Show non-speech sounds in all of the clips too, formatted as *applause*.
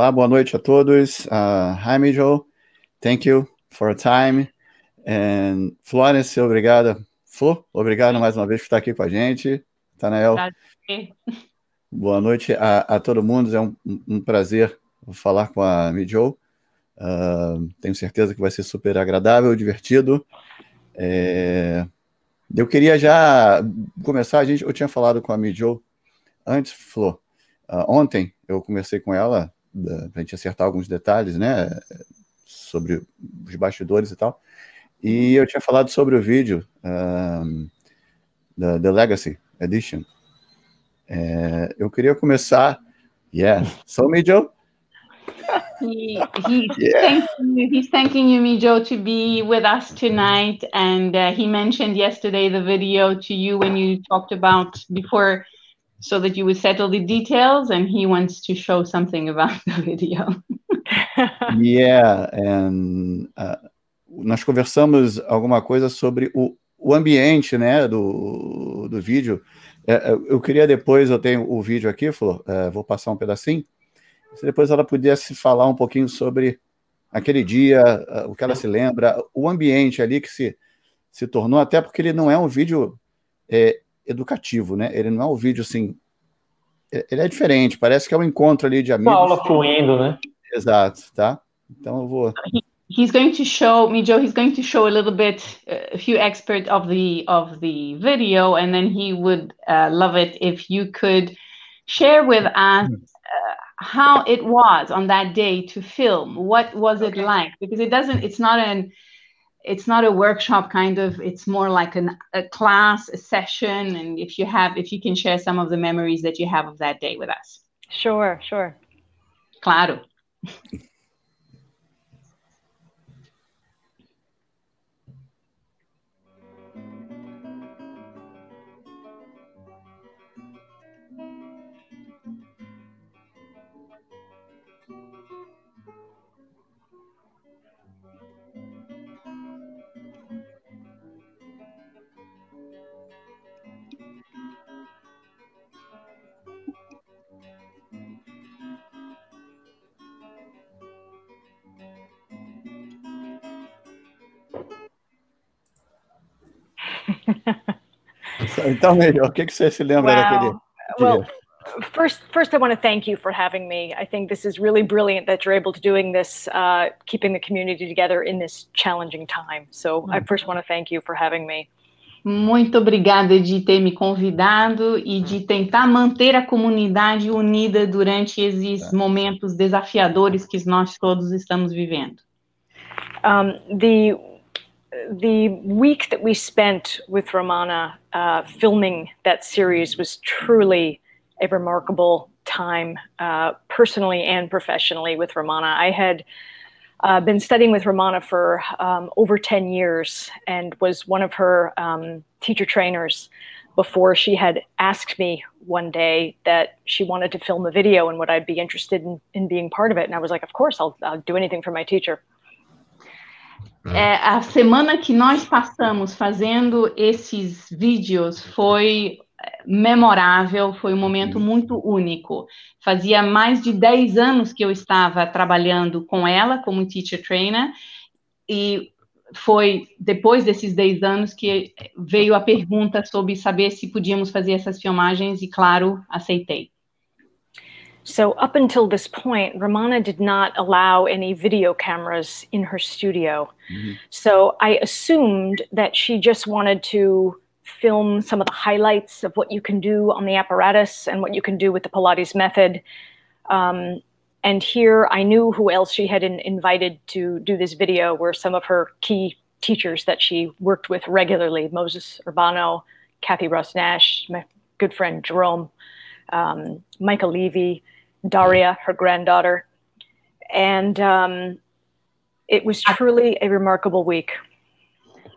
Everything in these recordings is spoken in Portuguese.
Olá, boa noite a todos. Uh, hi, Mijo. Thank you for your time. And Florence, obrigada. Flo, obrigado mais uma vez por estar aqui com a gente. Tanael. Boa noite a, a, todo mundo. É um, um prazer falar com a Mijo. Uh, tenho certeza que vai ser super agradável, divertido. É... Eu queria já começar. A gente, eu tinha falado com a Mijo antes, Flo. Uh, ontem eu conversei com ela para a gente acertar alguns detalhes, né, sobre os bastidores e tal. E eu tinha falado sobre o vídeo um, da The Legacy Edition. É, eu queria começar. Yeah. So, me, Joe? he, *laughs* he's, yeah. thanking you, he's thanking you, Mijo, to be with us tonight. And uh, he mentioned yesterday the video to you when you talked about before so that you would settle the details and he wants to show something about *laughs* the video. yeah, and uh, nós conversamos alguma coisa sobre o, o ambiente, né, do, do vídeo. É, é eu queria depois, eu tenho o vídeo aqui, Flor, é, vou passar um pedacinho, se depois ela pudesse falar um pouquinho sobre aquele dia, o que ela se lembra, o ambiente ali que se, se tornou, até porque ele não é um vídeo é, educativo, né? Ele não é um vídeo assim. Ele é diferente, parece que é um encontro ali de amigos. Uma aula fluindo, né? Exato, tá? Então eu vou. He's going to show me, Joe. He's going to show a little bit, a few experts of the of the video, and then he would uh, love it if you could share with us uh, how it was on that day to film. What was it like? Because it doesn't. It's not an it's not a workshop kind of it's more like an, a class a session and if you have if you can share some of the memories that you have of that day with us. Sure sure. Claro então, melhor, o que, que você se lembra daquele? Well, first, first, I want to thank you for having me. I think this is really brilliant that you're able to doing this, uh, keeping the community together in this challenging time. So, I first want to thank you for having me. Muito obrigada de ter me convidado e de tentar manter a comunidade unida durante esses momentos desafiadores que nós todos estamos vivendo. Um, the the week that we spent with Romana uh, filming that series was truly a remarkable time, uh, personally and professionally, with Romana. I had uh, been studying with Romana for um, over 10 years and was one of her um, teacher trainers before she had asked me one day that she wanted to film a video and would I be interested in, in being part of it. And I was like, of course, I'll, I'll do anything for my teacher. É, a semana que nós passamos fazendo esses vídeos foi é, memorável, foi um momento muito único. Fazia mais de 10 anos que eu estava trabalhando com ela como teacher trainer, e foi depois desses 10 anos que veio a pergunta sobre saber se podíamos fazer essas filmagens, e claro, aceitei. So, up until this point, Romana did not allow any video cameras in her studio. Mm-hmm. So, I assumed that she just wanted to film some of the highlights of what you can do on the apparatus and what you can do with the Pilates method. Um, and here I knew who else she had in, invited to do this video were some of her key teachers that she worked with regularly Moses Urbano, Kathy Ross Nash, my good friend Jerome, um, Micah Levy, Daria, her granddaughter. And um, it was truly a remarkable week.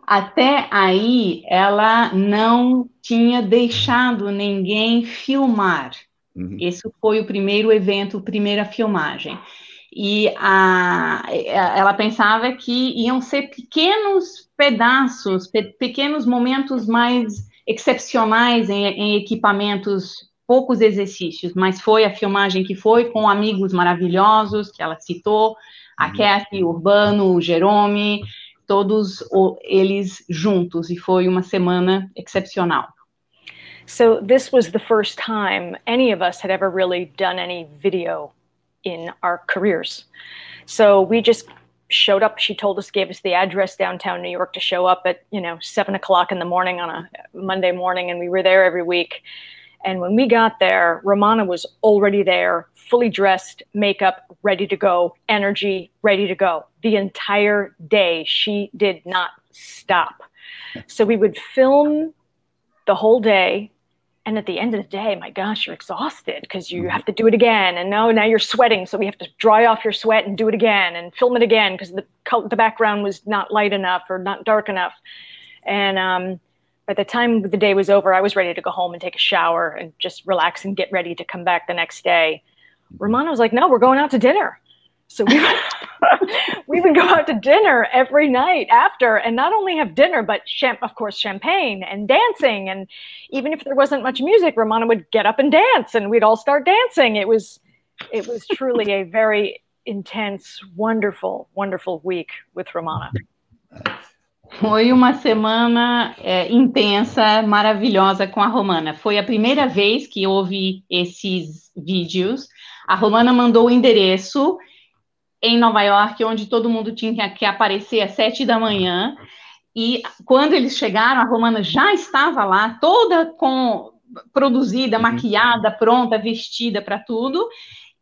Até aí, ela não tinha deixado ninguém filmar. Uhum. Esse foi o primeiro evento, a primeira filmagem. E a, ela pensava que iam ser pequenos pedaços, pe, pequenos momentos mais excepcionais em, em equipamentos poucos exercícios, mas foi a filmagem que foi com amigos maravilhosos que ela citou, a uhum. Kathy, o Urbano, o Jerome, todos eles juntos, e foi uma semana excepcional. So this was the first time any of us had ever really done any video in our careers. So we just showed up. She told us, gave us the address downtown New York to show up at, you know, seven o'clock in the morning on a Monday morning. And we were there every week. And when we got there, Romana was already there, fully dressed, makeup ready to go, energy ready to go. The entire day, she did not stop. So we would film the whole day and at the end of the day my gosh you're exhausted because you have to do it again and now now you're sweating so we have to dry off your sweat and do it again and film it again because the the background was not light enough or not dark enough and um, by the time the day was over i was ready to go home and take a shower and just relax and get ready to come back the next day romana was like no we're going out to dinner so we would, *laughs* we would go out to dinner every night after, and not only have dinner, but champ- of course champagne and dancing. And even if there wasn't much music, Romana would get up and dance, and we'd all start dancing. It was, it was truly a very intense, wonderful, wonderful week with Romana. *laughs* Foi uma semana é, intensa, maravilhosa com a Romana. Foi a primeira vez que houve esses vídeos. A Romana mandou o endereço em Nova York, onde todo mundo tinha que aparecer às sete da manhã. E quando eles chegaram, a Romana já estava lá, toda com produzida, uhum. maquiada, pronta, vestida para tudo.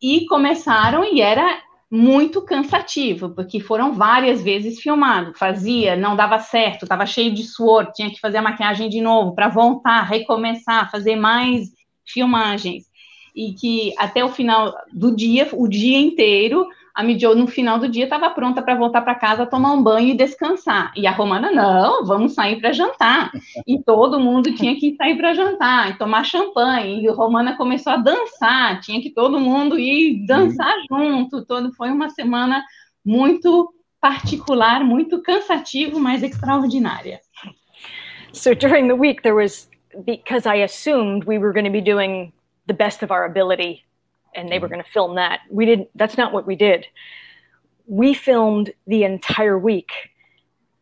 E começaram e era muito cansativo, porque foram várias vezes filmado, fazia, não dava certo, estava cheio de suor, tinha que fazer a maquiagem de novo para voltar, recomeçar, fazer mais filmagens. E que até o final do dia, o dia inteiro, a Midio, no final do dia, estava pronta para voltar para casa, tomar um banho e descansar. E a Romana, não, vamos sair para jantar. E todo mundo tinha que sair para jantar e tomar champanhe. E a Romana começou a dançar, tinha que todo mundo ir dançar junto. Todo, foi uma semana muito particular, muito cansativo, mas extraordinária. So during the week, there was, because I assumed we were going to be doing the best of our ability and they were mm-hmm. going to film that. We didn't, that's not what we did. We filmed the entire week.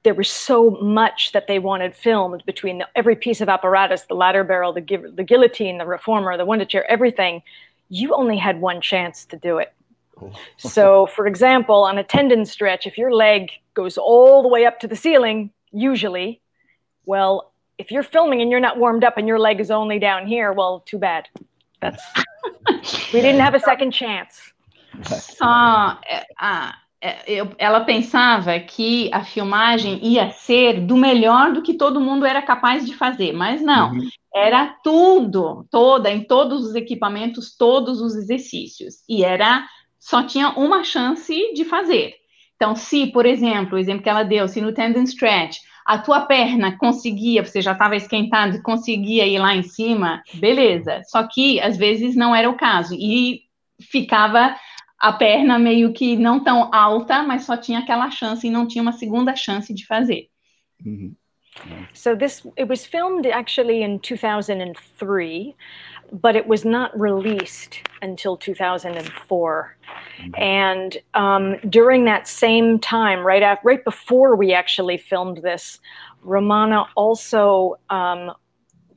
There was so much that they wanted filmed between the, every piece of apparatus the ladder barrel, the, the guillotine, the reformer, the one chair, everything. You only had one chance to do it. Oh. so, for example, on a tendon stretch, if your leg goes all the way up to the ceiling, usually, well, if you're filming and you're not warmed up and your leg is only down here, well, too bad. That's we didn't have a second chance. Só ah, eu, ela pensava que a filmagem ia ser do melhor do que todo mundo era capaz de fazer, mas não. Uhum. Era tudo, toda, em todos os equipamentos, todos os exercícios. E era só tinha uma chance de fazer. Então, se, por exemplo, o exemplo que ela deu, se no tendon stretch a tua perna conseguia, você já estava esquentado e conseguia ir lá em cima, beleza. Só que às vezes não era o caso e ficava a perna meio que não tão alta, mas só tinha aquela chance e não tinha uma segunda chance de fazer. Uhum. So this it was filmed actually in 2003, but it was not released until 2004. Mm-hmm. And um, during that same time, right after, right before we actually filmed this, Romana also um,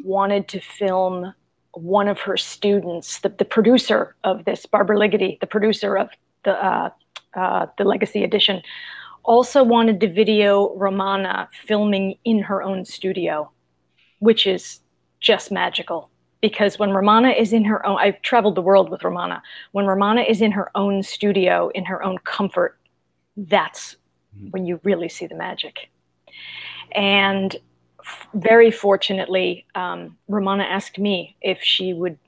wanted to film one of her students, the, the producer of this, Barbara Ligety, the producer of the uh, uh, the Legacy Edition, also wanted to video Romana filming in her own studio, which is just magical. Because when Romana is in her own, I've traveled the world with Romana. When Romana is in her own studio, in her own comfort, that's mm-hmm. when you really see the magic. And f- very fortunately, um, Romana asked me if she would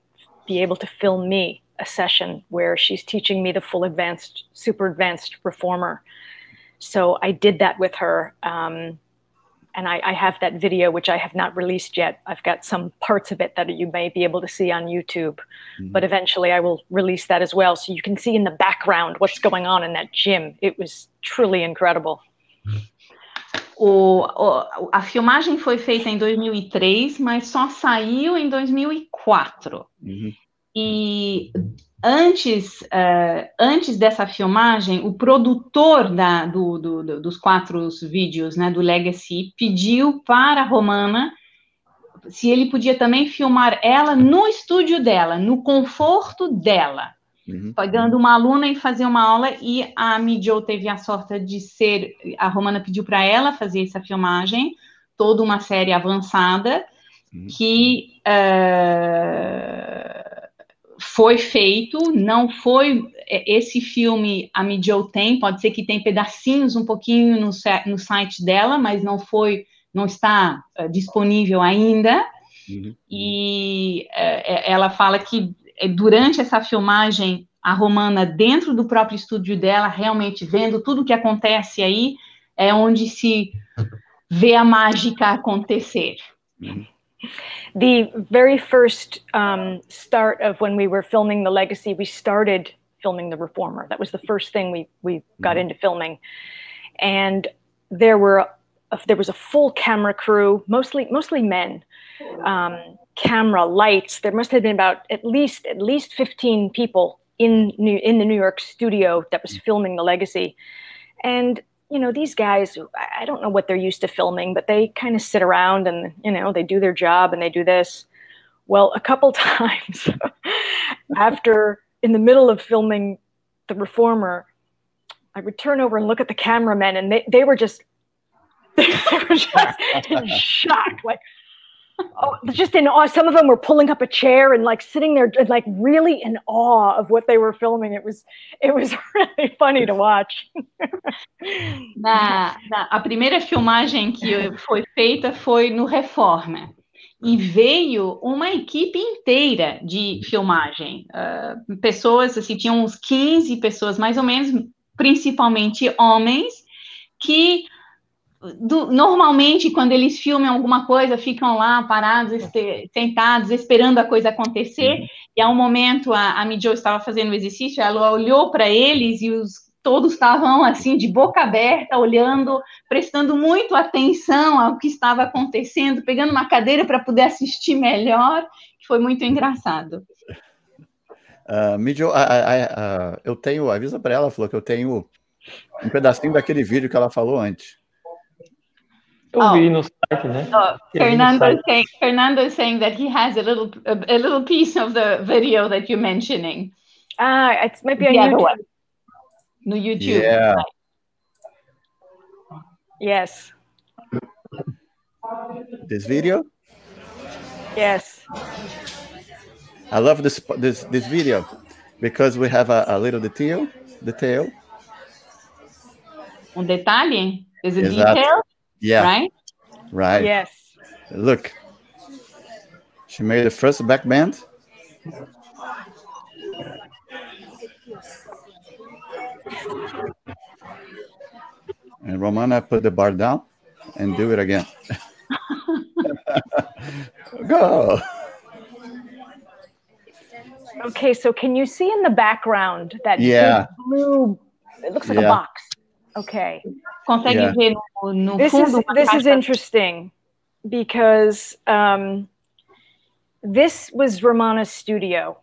be able to film me a session where she's teaching me the full advanced, super advanced reformer so I did that with her. Um, and I, I, have that video, which I have not released yet. I've got some parts of it that you may be able to see on YouTube, mm-hmm. but eventually I will release that as well. So you can see in the background what's going on in that gym. It was truly incredible. O, o, a filmagem foi feita em 2003, mas só saiu em 2004. quatro. Uhum. E antes, uh, antes dessa filmagem, o produtor da, do, do, dos quatro vídeos, né, do Legacy, pediu para a Romana se ele podia também filmar ela no estúdio dela, no conforto dela. Uhum. Pegando uma aluna e fazer uma aula, e a Mijo teve a sorte de ser. A Romana pediu para ela fazer essa filmagem, toda uma série avançada, uhum. que uh, foi feito, não foi. É, esse filme a Mijo tem, pode ser que tem pedacinhos um pouquinho no, no site dela, mas não foi não está uh, disponível ainda. Uhum. E uh, ela fala que durante essa filmagem, a Romana, dentro do próprio estúdio dela, realmente vendo tudo o que acontece aí, é onde se vê a mágica acontecer. Uhum. The very first um, start of when we were filming The Legacy, we started filming The Reformer. That was the first thing we, we got mm-hmm. into filming. And there were there was a full camera crew, mostly mostly men. Um, camera lights. There must have been about at least at least fifteen people in New, in the New York studio that was filming The Legacy, and you know these guys. I don't know what they're used to filming, but they kind of sit around and you know they do their job and they do this. Well, a couple *laughs* times after in the middle of filming The Reformer, I would turn over and look at the cameramen, and they, they were just *laughs* they were just in shock, like oh, just in awe. Some of them were pulling up a chair and like sitting there, like really in awe of what they were filming. It was, it was *laughs* really funny to watch. na, na, a primeira filmagem que foi feita foi no Reforma. E veio uma equipe inteira de filmagem. Uh, pessoas, assim, tinham uns 15 pessoas, mais ou menos, principalmente homens, que do, normalmente, quando eles filmam alguma coisa, ficam lá parados, este, sentados, esperando a coisa acontecer. Uhum. E a um momento, a, a Mijo estava fazendo o exercício, ela olhou para eles e os todos estavam assim de boca aberta, olhando, prestando muito atenção ao que estava acontecendo, pegando uma cadeira para poder assistir melhor, foi muito engraçado. Uh, Mijo, uh, uh, eu tenho, avisa para ela, falou que eu tenho um pedacinho daquele vídeo que ela falou antes. Eu oh. vi no site, né? Oh, Fernando, is saying, Fernando is saying that he has a little a, a, little piece of the video that you're mentioning. Ah, it's maybe on YouTube. One. No YouTube. Yeah. Yes. This video? Yes. I love this this this video because we have a, a little detail detail. Un detalhe? Is it detail? Yeah. Right? Right. Yes. Look. She made the first back bend. And Romana put the bar down and do it again. *laughs* Go. Okay, so can you see in the background that yeah. blue? It looks like yeah. a box. Okay. Consegue yeah. ver no, no this Is, this is interesting because um, this was Romana's studio.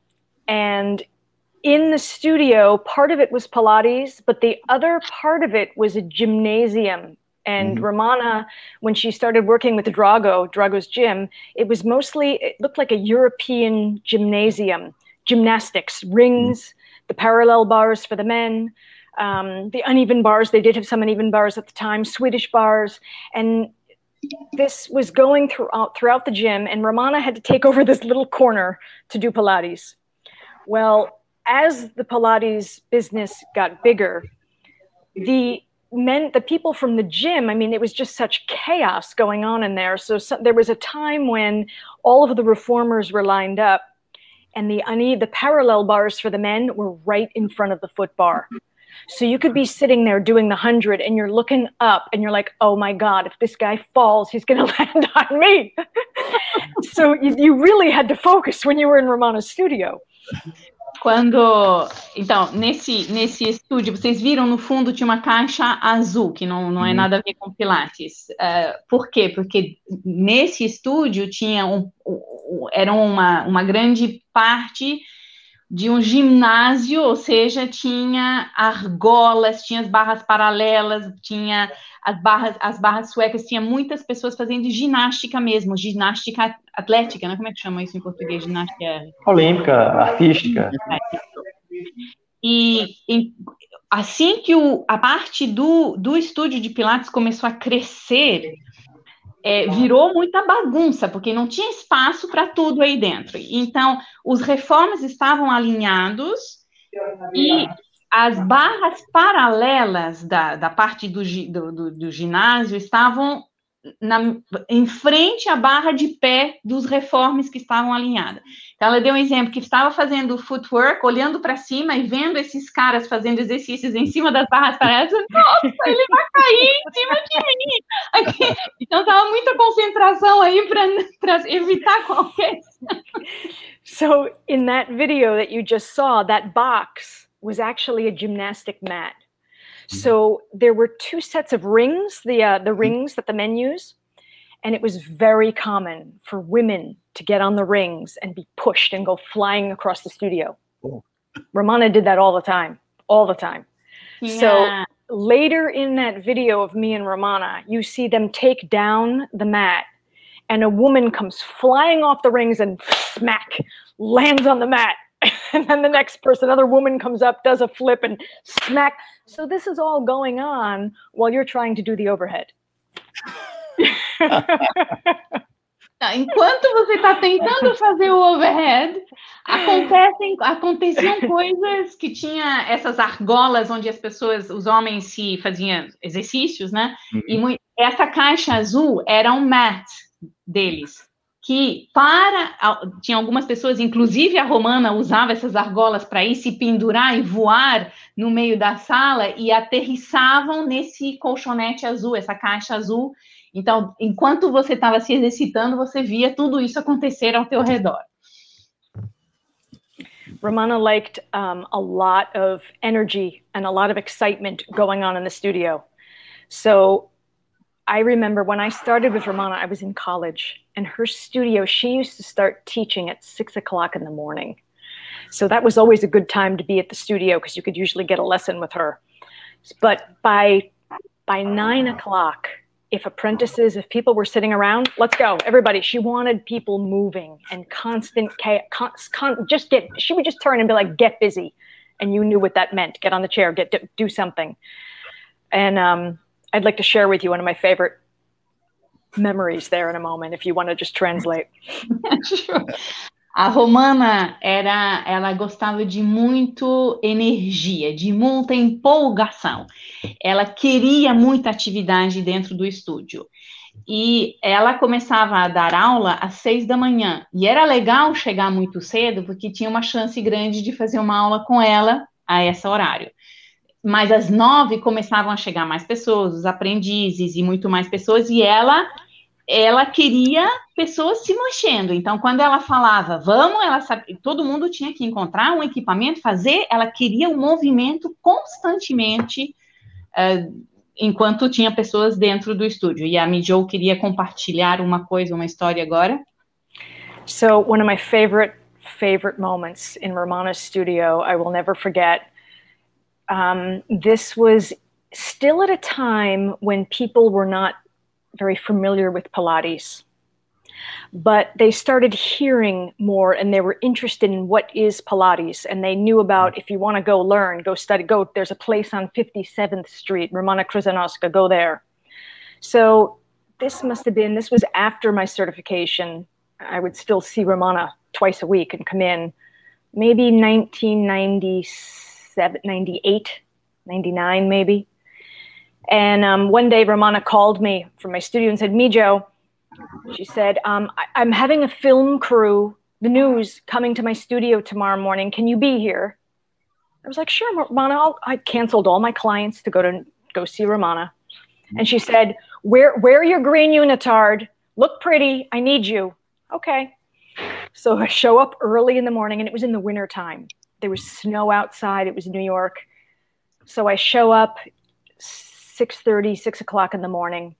And in the studio, part of it was Pilates, but the other part of it was a gymnasium. And mm-hmm. Romana, when she started working with Drago, Drago's gym, it was mostly, it looked like a European gymnasium, gymnastics, rings, mm-hmm. the parallel bars for the men, um, the uneven bars. They did have some uneven bars at the time, Swedish bars, and this was going throughout throughout the gym. And Romana had to take over this little corner to do Pilates. Well, as the Pilates business got bigger, the men, the people from the gym, I mean, it was just such chaos going on in there. So, so there was a time when all of the reformers were lined up and the une- the parallel bars for the men were right in front of the foot bar. So you could be sitting there doing the hundred and you're looking up and you're like, oh my God, if this guy falls, he's going *laughs* to land on me. *laughs* so you, you, really had to focus when you were in Romana's studio. Quando. Então, nesse, nesse estúdio, vocês viram no fundo tinha uma caixa azul, que não, não é nada a ver com Pilates. Uh, por quê? Porque nesse estúdio tinha um, era uma, uma grande parte de um ginásio, ou seja, tinha argolas, tinha as barras paralelas, tinha as barras, as barras suecas, tinha muitas pessoas fazendo ginástica mesmo, ginástica atlética, né? Como é que chama isso em português? Ginástica olímpica, artística. E, e assim que o, a parte do, do estúdio de Pilates começou a crescer, é, virou muita bagunça, porque não tinha espaço para tudo aí dentro. Então, os reformas estavam alinhados e as barras paralelas da, da parte do, do, do ginásio estavam na, em frente à barra de pé dos reformes que estavam alinhadas. Então, ela deu um exemplo que estava fazendo footwork, olhando para cima e vendo esses caras fazendo exercícios em cima das barras paralelas. Nossa, ele vai cair em cima de mim! Aqui. Então, estava muita concentração aí para evitar qualquer. *laughs* so, in that video that you just saw, that box was actually a gymnastic mat. So there were two sets of rings, the uh, the rings that the men use, and it was very common for women to get on the rings and be pushed and go flying across the studio. Oh. Romana did that all the time, all the time. Yeah. So later in that video of me and Romana, you see them take down the mat, and a woman comes flying off the rings and smack lands on the mat. *laughs* and then the next person, another woman comes up, does a flip and smack. So this is all going on while you're trying to do the overhead. Enquanto você está tentando fazer o overhead, acontecem, aconteciam coisas que tinha essas argolas onde as pessoas, os homens se faziam exercícios, né? Uhum. E essa caixa azul era um mat deles que para tinha algumas pessoas, inclusive a romana usava essas argolas para ir se pendurar e voar no meio da sala e aterrissavam nesse colchonete azul, essa caixa azul. Então, enquanto você estava se exercitando, você via tudo isso acontecer ao teu redor. Romana liked um, a lot of energy and a lot of excitement going on in the studio. So I remember when I started with Romana, I was in college, and her studio, she used to start teaching at six o'clock in the morning. So that was always a good time to be at the studio because you could usually get a lesson with her. But by by nine o'clock, if apprentices, if people were sitting around, let's go, everybody. She wanted people moving and constant, con, con, just get. She would just turn and be like, "Get busy," and you knew what that meant. Get on the chair, get do something. And um, I'd like to share with you one of my favorite memories there in a moment, if you want to just translate. *laughs* A Romana era, ela gostava de muito energia, de muita empolgação. Ela queria muita atividade dentro do estúdio. E ela começava a dar aula às seis da manhã. E era legal chegar muito cedo, porque tinha uma chance grande de fazer uma aula com ela a esse horário mas às nove começavam a chegar mais pessoas, os aprendizes e muito mais pessoas, e ela ela queria pessoas se mexendo. Então, quando ela falava, vamos, ela todo mundo tinha que encontrar um equipamento, fazer, ela queria um movimento constantemente, uh, enquanto tinha pessoas dentro do estúdio. E a Mijou queria compartilhar uma coisa, uma história agora. So, one of my favorite favorite moments in Romana's studio, I will never forget. Um, this was still at a time when people were not very familiar with Pilates. But they started hearing more and they were interested in what is Pilates. And they knew about if you want to go learn, go study, go. There's a place on 57th Street, Romana Krzyzanowska, go there. So this must have been, this was after my certification. I would still see Romana twice a week and come in, maybe 1996 98, 99 maybe. And um, one day Romana called me from my studio and said, Mijo, she said, um, I- am having a film crew, the news, coming to my studio tomorrow morning. Can you be here? I was like, sure, Romana. I'll, I canceled all my clients to go to go see Romana. And she said, wear, wear your green unitard. Look pretty. I need you. Okay. So I show up early in the morning and it was in the winter time there was snow outside. It was New York. So I show up 6 30, 6 o'clock in the morning.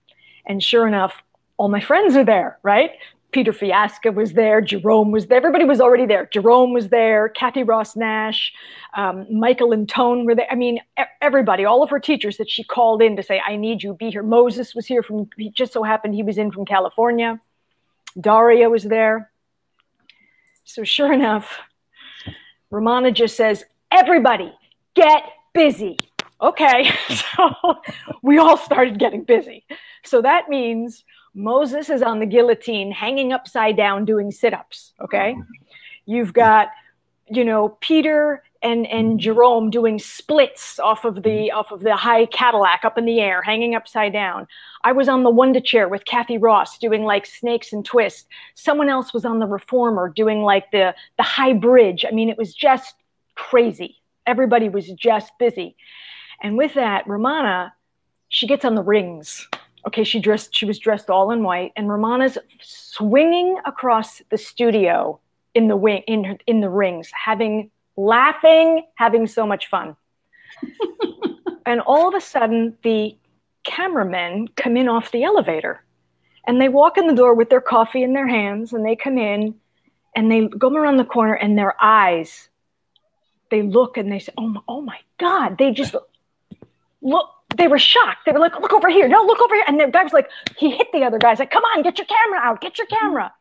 And sure enough, all my friends are there, right? Peter Fiasca was there, Jerome was there, everybody was already there. Jerome was there, Kathy Ross Nash, um, Michael and Tone were there. I mean, everybody, all of her teachers that she called in to say, I need you, be here. Moses was here from, he just so happened he was in from California. Daria was there. So sure enough, Romana just says, everybody get busy. Okay, *laughs* so we all started getting busy. So that means Moses is on the guillotine, hanging upside down, doing sit ups. Okay. You've got, you know, Peter and, and mm-hmm. Jerome doing splits off of the mm-hmm. off of the high Cadillac up in the air, hanging upside down. I was on the Wonder Chair with Kathy Ross doing like snakes and twists. Someone else was on the Reformer doing like the the high bridge. I mean, it was just crazy. Everybody was just busy. And with that, Romana, she gets on the rings okay she dressed she was dressed all in white and romana's swinging across the studio in the wing in in the rings having laughing having so much fun *laughs* and all of a sudden the cameramen come in off the elevator and they walk in the door with their coffee in their hands and they come in and they go around the corner and their eyes they look and they say oh my, oh my god they just look they were shocked. They were like, look over here. No, look over here. And the guy was like, he hit the other guys like, come on, get your camera out, get your camera.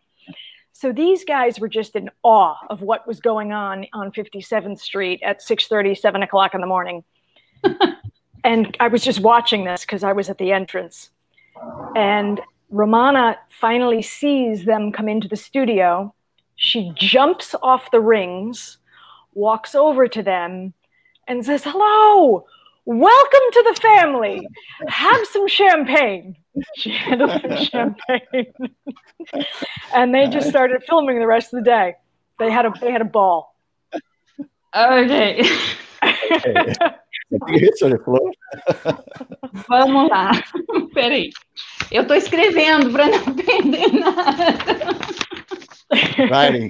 So these guys were just in awe of what was going on on 57th Street at 6:30, 7 o'clock in the morning. *laughs* and I was just watching this because I was at the entrance. And Romana finally sees them come into the studio. She jumps off the rings, walks over to them, and says, Hello, welcome to the family. Have some champagne. She had some champagne. and they just started filming the rest of the day. They had a they had a ball. Ok. *laughs* Vamos lá. Peraí. Eu estou escrevendo para não perder nada. Writing.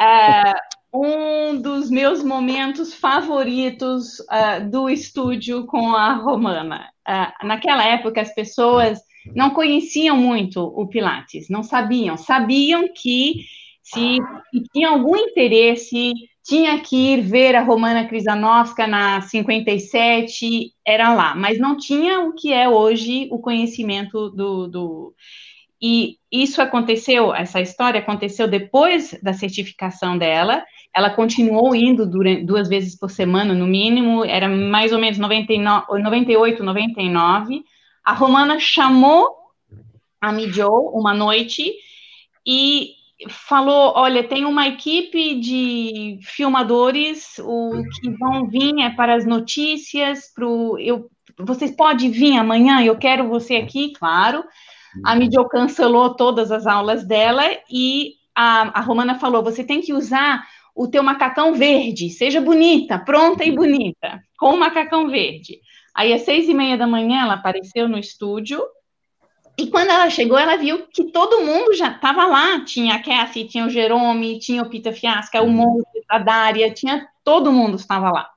É, um dos meus momentos favoritos uh, do estúdio com a Romana. Uh, naquela época, as pessoas não conheciam muito o Pilates, não sabiam. Sabiam que se, tinha algum interesse, tinha que ir ver a Romana Krizanovska na 57, era lá, mas não tinha o que é hoje o conhecimento do, do e isso aconteceu, essa história aconteceu depois da certificação dela, ela continuou indo durante, duas vezes por semana, no mínimo, era mais ou menos 99, 98, 99. A Romana chamou a Mijo uma noite e falou: Olha, tem uma equipe de filmadores, o que vão vir é para as notícias, pro, eu, vocês podem vir amanhã, eu quero você aqui, claro. A Midio cancelou todas as aulas dela e a, a Romana falou: você tem que usar o teu macacão verde, seja bonita, pronta e bonita, com o macacão verde. Aí, às seis e meia da manhã, ela apareceu no estúdio, e quando ela chegou, ela viu que todo mundo já estava lá. Tinha a Kathy, tinha o Jerome, tinha o Peter Fiasca, o Monte, a Dária, tinha todo mundo estava lá.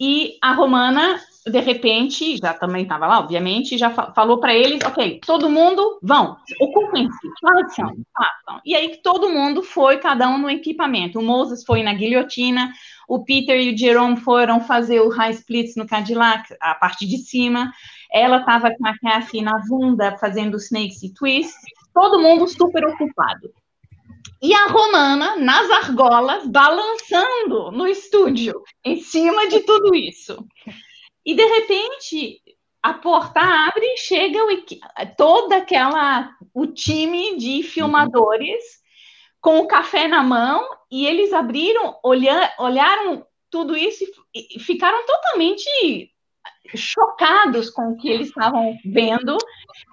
E a Romana de repente, já também estava lá, obviamente, já falou para eles, ok, todo mundo, vão, ocupem-se, façam, façam. E aí todo mundo foi, cada um no equipamento. O Moses foi na guilhotina, o Peter e o Jerome foram fazer o high splits no Cadillac, a parte de cima. Ela estava com a Cassie na bunda fazendo snakes e twists. Todo mundo super ocupado. E a Romana nas argolas, balançando no estúdio, em cima de tudo isso. E de repente a porta abre e chega o, toda aquela o time de filmadores com o café na mão e eles abriram, olhar, olharam tudo isso e ficaram totalmente chocados com o que eles estavam vendo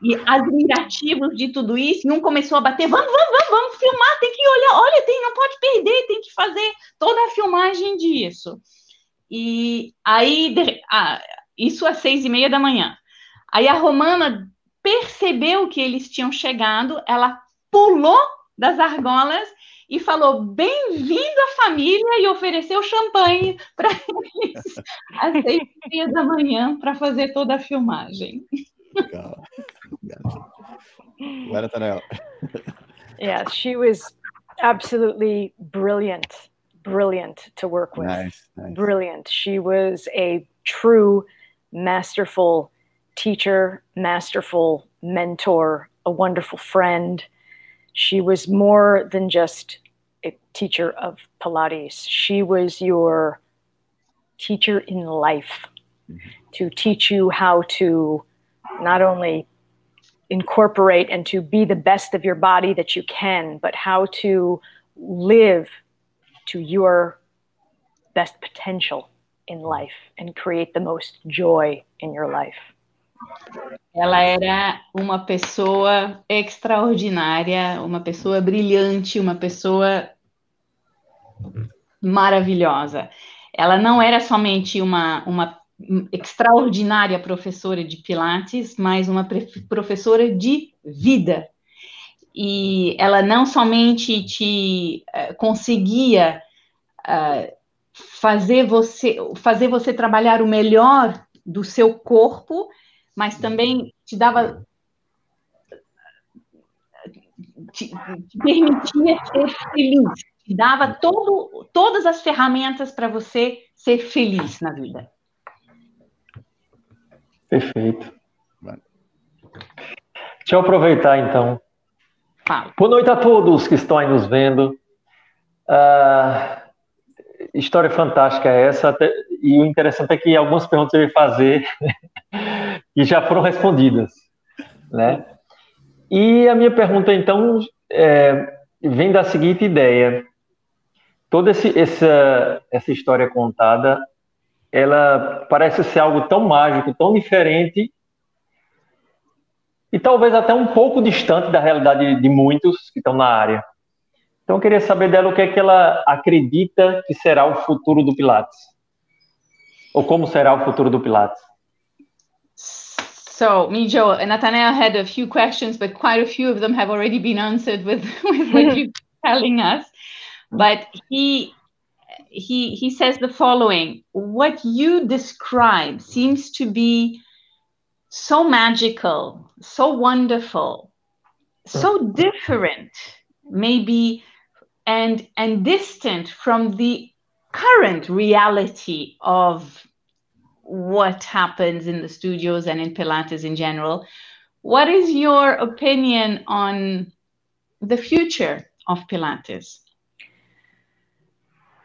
e admirativos de tudo isso. E um começou a bater: vamos, vamos, vamos, vamos filmar, tem que olhar, olha, tem, não pode perder, tem que fazer toda a filmagem disso. E aí, ah, isso às seis e meia da manhã. Aí a Romana percebeu que eles tinham chegado, ela pulou das argolas e falou: Bem-vindo à família, e ofereceu champanhe para eles às seis e meia da manhã para fazer toda a filmagem. Legal. Agora, Tanel. Yes, she was absolutely brilliant, brilliant to work with. Nice, nice. Brilliant. She was a true, masterful teacher, masterful mentor, a wonderful friend. She was more than just a teacher of Pilates. She was your teacher in life mm-hmm. to teach you how to not only incorporate and to be the best of your body that you can, but how to live to your best potential in life and create the most joy in your life. Ela era uma pessoa extraordinária, uma pessoa brilhante, uma pessoa maravilhosa. Ela não era somente uma, uma extraordinária professora de Pilates, mas uma professora de vida. E ela não somente te uh, conseguia uh, fazer você fazer você trabalhar o melhor do seu corpo, mas também te dava te, te permitia ser feliz, te dava todo, todas as ferramentas para você ser feliz na vida. Perfeito. Deixa eu aproveitar então. Boa noite a todos que estão aí nos vendo. Uh, história fantástica é essa, até, e o interessante é que algumas perguntas eu ia fazer *laughs* e já foram respondidas, né? E a minha pergunta então é, vem da seguinte ideia: toda esse, essa essa história contada ela parece ser algo tão mágico, tão diferente e talvez até um pouco distante da realidade de muitos que estão na área. Então eu queria saber dela o que é que ela acredita que será o futuro do Pilates. Ou como será o futuro do Pilates. So, me, Joe, Nathaniel had a few questions, but quite a few of them have already been answered with, *laughs* with what *laughs* you're telling us. But he he he says the following what you describe seems to be so magical so wonderful so different maybe and and distant from the current reality of what happens in the studios and in pilates in general. What is your opinion on the future of pilates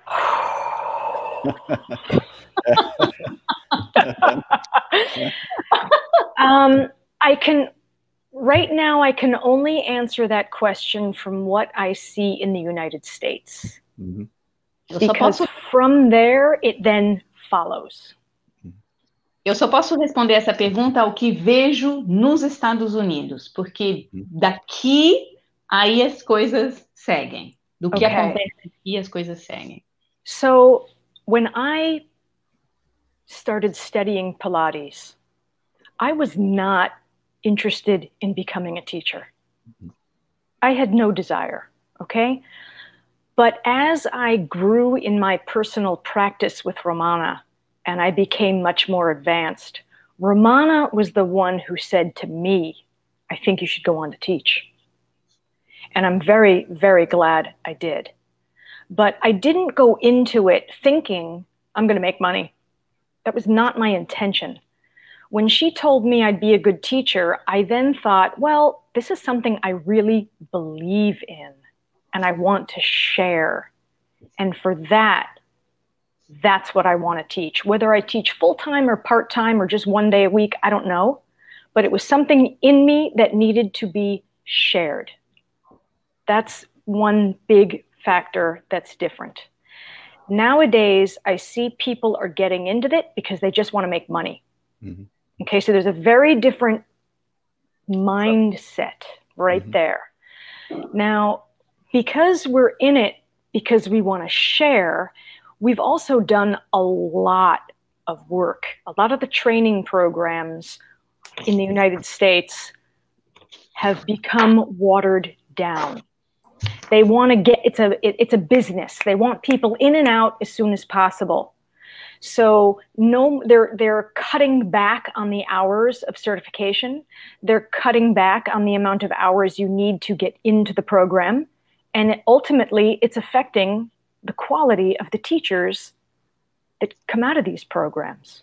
*laughs* *laughs* *laughs* *laughs* um, I can, right now, I can only answer that question from what I see in the United States. Mm-hmm. Because from there, it then follows. Eu só posso responder essa pergunta ao que vejo nos Estados Unidos, porque uhum. daqui aí as coisas seguem. Do que okay. acontece aqui, as coisas seguem. So when I started studying Pilates, I was not interested in becoming a teacher. Mm-hmm. I had no desire, okay? But as I grew in my personal practice with Romana and I became much more advanced, Romana was the one who said to me, I think you should go on to teach. And I'm very, very glad I did. But I didn't go into it thinking I'm going to make money. That was not my intention. When she told me I'd be a good teacher, I then thought, well, this is something I really believe in and I want to share. And for that, that's what I want to teach. Whether I teach full time or part time or just one day a week, I don't know. But it was something in me that needed to be shared. That's one big factor that's different. Nowadays, I see people are getting into it because they just want to make money. Mm-hmm. Okay, so there's a very different mindset right mm-hmm. there. Now, because we're in it because we want to share, we've also done a lot of work. A lot of the training programs in the United States have become watered down. They want to get it's a it, it's a business. They want people in and out as soon as possible. So no, they're they're cutting back on the hours of certification. They're cutting back on the amount of hours you need to get into the program, and ultimately, it's affecting the quality of the teachers that come out of these programs.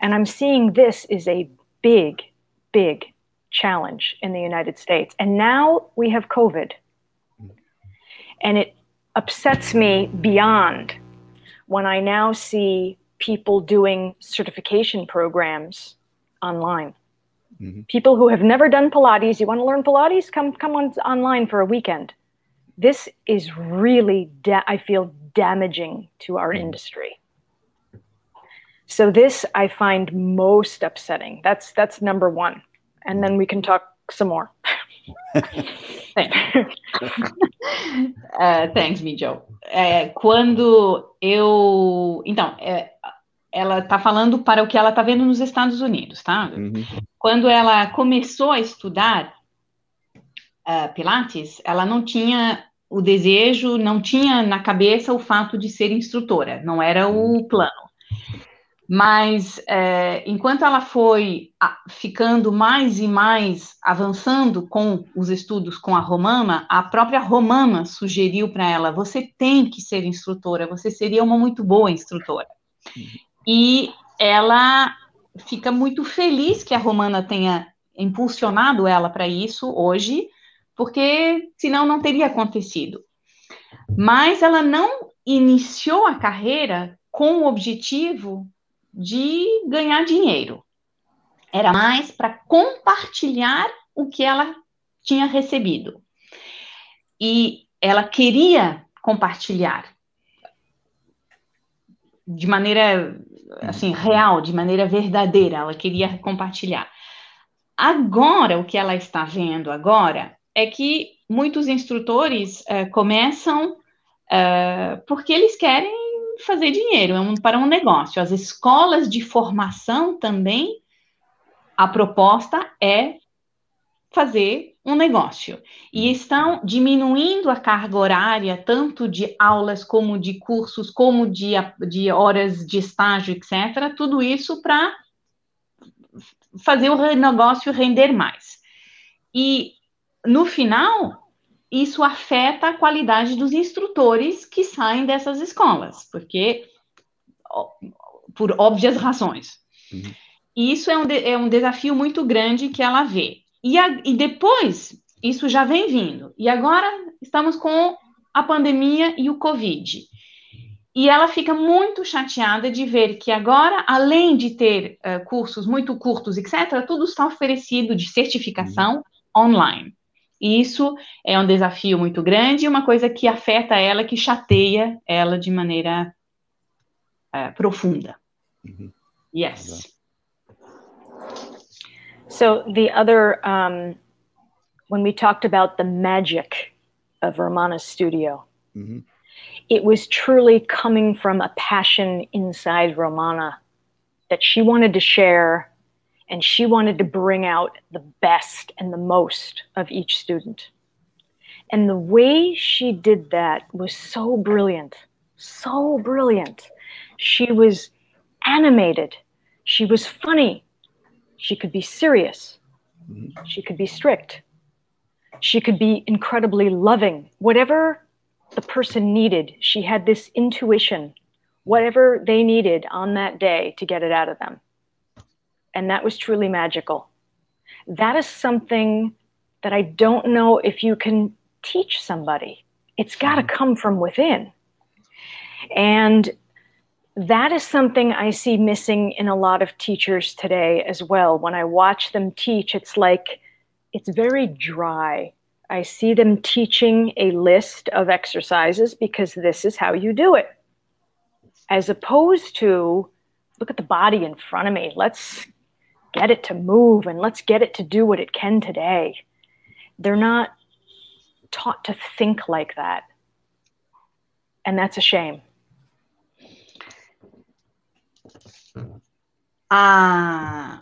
And I'm seeing this is a big, big challenge in the United States. And now we have COVID. And it upsets me beyond when I now see people doing certification programs online. Mm-hmm. People who have never done Pilates, you want to learn Pilates? Come come on online for a weekend. This is really, da- I feel, damaging to our mm-hmm. industry. So this I find most upsetting. That's that's number one, and then we can talk some more. *laughs* uh, *laughs* thanks, Mijel. É, quando eu. Então, é, ela está falando para o que ela está vendo nos Estados Unidos, tá? Uhum. Quando ela começou a estudar uh, Pilates, ela não tinha o desejo, não tinha na cabeça o fato de ser instrutora, não era o uhum. plano. Mas é, enquanto ela foi ficando mais e mais avançando com os estudos com a Romana, a própria Romana sugeriu para ela: você tem que ser instrutora, você seria uma muito boa instrutora. E ela fica muito feliz que a Romana tenha impulsionado ela para isso hoje, porque senão não teria acontecido. Mas ela não iniciou a carreira com o objetivo de ganhar dinheiro. Era mais para compartilhar o que ela tinha recebido. E ela queria compartilhar de maneira assim real, de maneira verdadeira, ela queria compartilhar. Agora, o que ela está vendo agora é que muitos instrutores uh, começam uh, porque eles querem fazer dinheiro, é um, para um negócio. As escolas de formação também, a proposta é fazer um negócio. E estão diminuindo a carga horária, tanto de aulas, como de cursos, como de, de horas de estágio, etc. Tudo isso para fazer o negócio render mais. E no final, isso afeta a qualidade dos instrutores que saem dessas escolas, porque por óbvias razões. Uhum. E isso é um, é um desafio muito grande que ela vê. E, a, e depois, isso já vem vindo. E agora estamos com a pandemia e o Covid. E ela fica muito chateada de ver que agora, além de ter uh, cursos muito curtos, etc., tudo está oferecido de certificação uhum. online. E isso é um desafio muito grande, uma coisa que afeta ela, que chateia ela de maneira uh, profunda. Mm-hmm. Yes. So the other, um, when we talked about the magic of Romana's studio, mm-hmm. it was truly coming from a passion inside Romana that she wanted to share and she wanted to bring out the best and the most of each student. And the way she did that was so brilliant, so brilliant. She was animated, she was funny, she could be serious, mm-hmm. she could be strict, she could be incredibly loving. Whatever the person needed, she had this intuition, whatever they needed on that day to get it out of them and that was truly magical. That is something that I don't know if you can teach somebody. It's got to mm-hmm. come from within. And that is something I see missing in a lot of teachers today as well. When I watch them teach, it's like it's very dry. I see them teaching a list of exercises because this is how you do it. As opposed to, look at the body in front of me. Let's get it to move and let's get it to do what it can today. They're not taught to think like that. And that's a shame. A,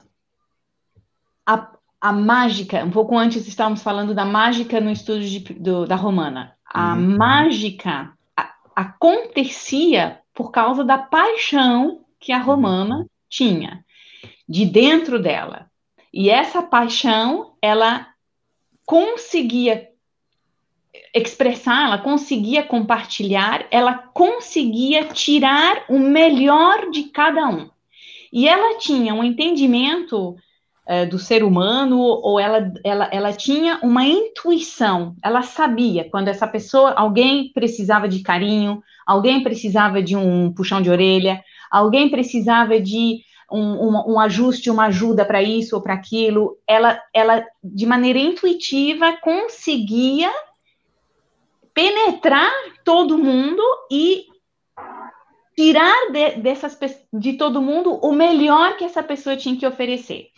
a, a mágica, um pouco antes estávamos falando da mágica no estudo de, do, da Romana. A uhum. mágica a, acontecia por causa da paixão que a Romana tinha de dentro dela. E essa paixão, ela conseguia expressar, ela conseguia compartilhar, ela conseguia tirar o melhor de cada um. E ela tinha um entendimento é, do ser humano, ou ela, ela, ela tinha uma intuição, ela sabia quando essa pessoa, alguém precisava de carinho, alguém precisava de um puxão de orelha, alguém precisava de um, um, um ajuste, uma ajuda para isso ou para aquilo, ela, ela, de maneira intuitiva, conseguia penetrar todo mundo e tirar de, dessas, de todo mundo o melhor que essa pessoa tinha que oferecer.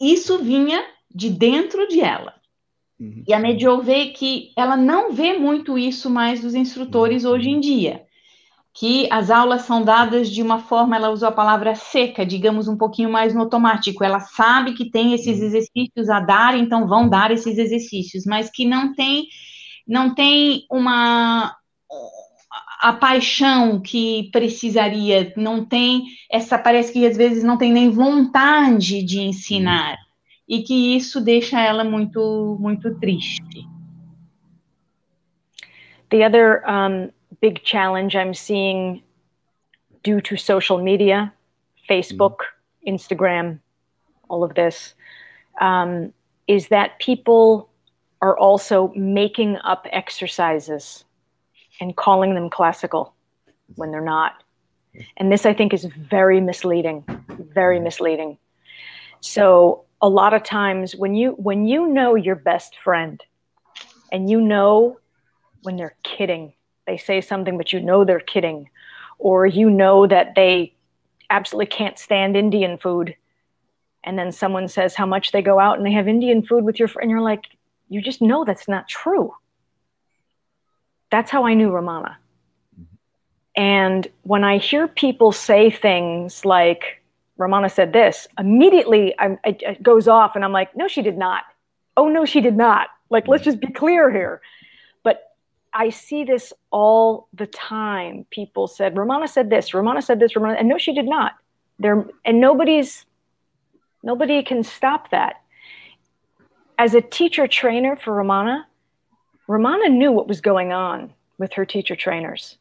Isso vinha de dentro de ela. Uhum. E a Mediol vê que ela não vê muito isso mais dos instrutores uhum. hoje em dia. Que as aulas são dadas de uma forma, ela usou a palavra seca, digamos um pouquinho mais no automático. Ela sabe que tem esses uhum. exercícios a dar, então vão dar esses exercícios, mas que não tem, não tem uma, a paixão que precisaria, não tem essa, parece que às vezes não tem nem vontade de ensinar, e que isso deixa ela muito, muito triste. The other um, big challenge I'm seeing due to social media, Facebook, Instagram, all of this, um, is that people are also making up exercises and calling them classical when they're not. And this, I think, is very misleading, very misleading. So a lot of times when you when you know your best friend and you know when they're kidding, they say something, but you know they're kidding, or you know that they absolutely can't stand Indian food, and then someone says how much they go out and they have Indian food with your friend, you're like, you just know that's not true. That's how I knew Ramana. And when I hear people say things like, Ramana said this, immediately I, it, it goes off and I'm like, no, she did not. Oh, no, she did not. Like, let's mm. just be clear here. I see this all the time. People said, Ramana said this, Ramana said this, Ramana, and no, she did not. There, and nobody's, nobody can stop that. As a teacher trainer for Ramana, Ramana knew what was going on with her teacher trainers.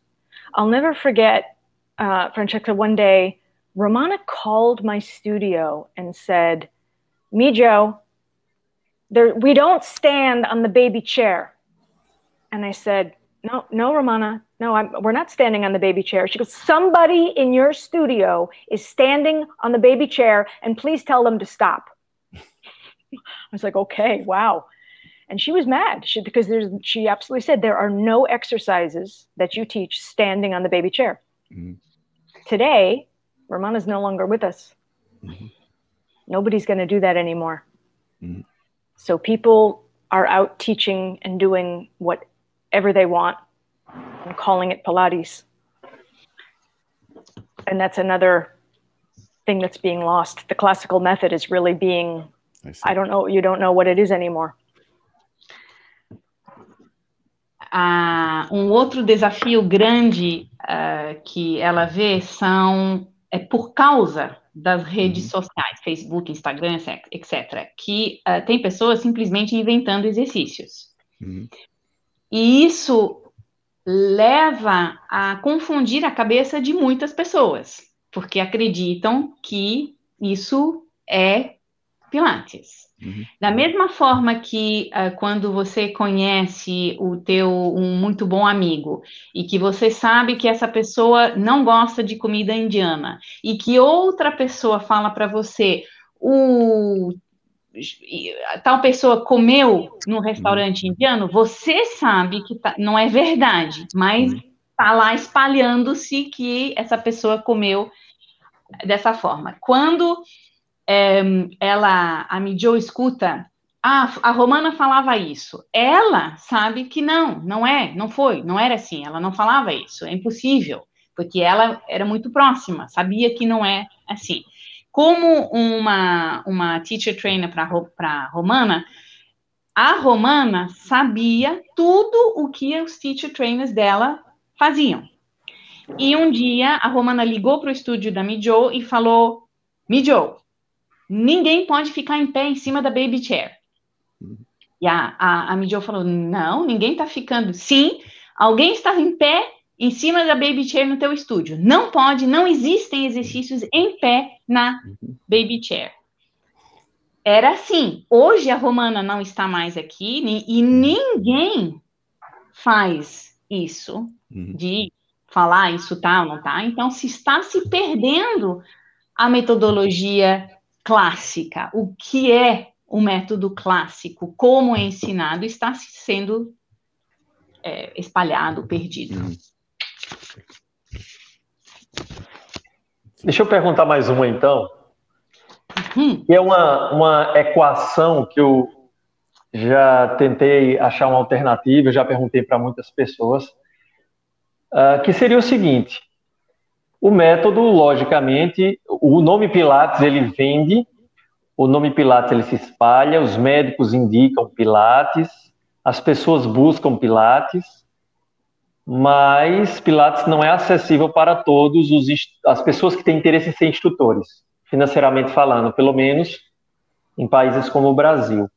I'll never forget, uh, Francesca, one day, Ramana called my studio and said, Mijo, there, we don't stand on the baby chair. And I said, no, no, Ramana, no, I'm, we're not standing on the baby chair. She goes, somebody in your studio is standing on the baby chair, and please tell them to stop. *laughs* I was like, okay, wow and she was mad she, because there's she absolutely said there are no exercises that you teach standing on the baby chair mm-hmm. today is no longer with us mm-hmm. nobody's going to do that anymore mm-hmm. so people are out teaching and doing whatever they want and calling it pilates and that's another thing that's being lost the classical method is really being I, I don't know you don't know what it is anymore Ah, um outro desafio grande uh, que ela vê são é por causa das redes uhum. sociais, Facebook, Instagram, etc., que uh, tem pessoas simplesmente inventando exercícios. Uhum. E isso leva a confundir a cabeça de muitas pessoas, porque acreditam que isso é Pilates. Uhum. Da mesma forma que uh, quando você conhece o teu um muito bom amigo e que você sabe que essa pessoa não gosta de comida indiana e que outra pessoa fala para você o tal pessoa comeu num restaurante uhum. indiano, você sabe que tá, não é verdade, mas está uhum. lá espalhando-se que essa pessoa comeu dessa forma. Quando é, ela, a Mijo escuta, ah, a Romana falava isso. Ela sabe que não, não é, não foi, não era assim, ela não falava isso, é impossível, porque ela era muito próxima, sabia que não é assim. Como uma, uma teacher trainer para Romana, a Romana sabia tudo o que os teacher trainers dela faziam. E um dia a Romana ligou para o estúdio da Mijo e falou: Mijo, ninguém pode ficar em pé em cima da baby chair. E a, a, a Mijo falou: Não, ninguém está ficando. Sim, alguém está em pé em cima da baby chair no teu estúdio. Não pode, não existem exercícios em pé na baby chair. Era assim. Hoje a Romana não está mais aqui e ninguém faz isso uhum. de falar isso tá ou não tá. Então se está se perdendo a metodologia clássica. O que é o método clássico? Como é ensinado? Está sendo é, espalhado, perdido. Uhum. Deixa eu perguntar mais uma então. Hum. Que é uma, uma equação que eu já tentei achar uma alternativa, já perguntei para muitas pessoas, uh, que seria o seguinte: o método, logicamente, o nome Pilates ele vende, o nome Pilates ele se espalha, os médicos indicam Pilates, as pessoas buscam Pilates, mas Pilates não é acessível para todos os as pessoas que têm interesse em ser instrutores, financeiramente falando, pelo menos em países como o Brasil.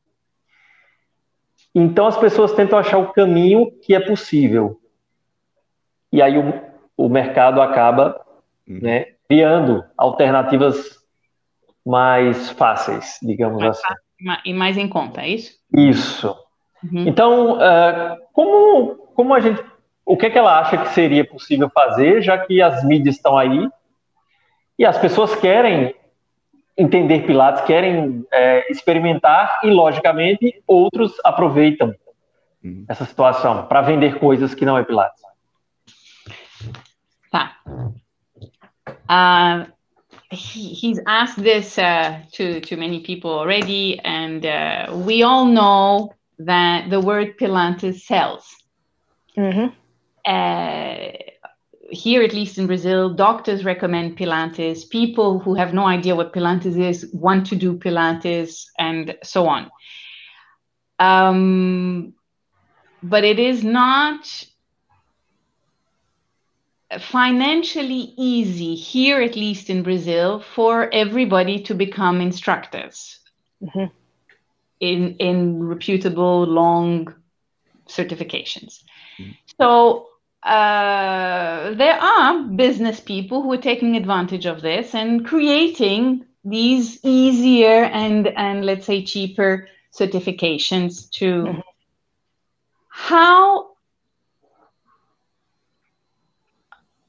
Então as pessoas tentam achar o caminho que é possível. E aí o, o mercado acaba uhum. né, criando alternativas mais fáceis, digamos mais assim. E mais em conta, é isso? Isso. Uhum. Então, uh, como, como a gente o que, é que ela acha que seria possível fazer, já que as mídias estão aí e as pessoas querem entender Pilates, querem é, experimentar e, logicamente, outros aproveitam uhum. essa situação para vender coisas que não é Pilates. Tá. Uh, he, he's asked this uh, to, to many people already, and uh, we all know that the word Pilates sells. Mm-hmm. Uh, here, at least in Brazil, doctors recommend Pilates. People who have no idea what Pilates is want to do Pilates, and so on. Um, but it is not financially easy here, at least in Brazil, for everybody to become instructors mm-hmm. in in reputable long certifications. Mm-hmm. So uh, there are business people who are taking advantage of this and creating these easier and and let's say cheaper certifications to mm-hmm. how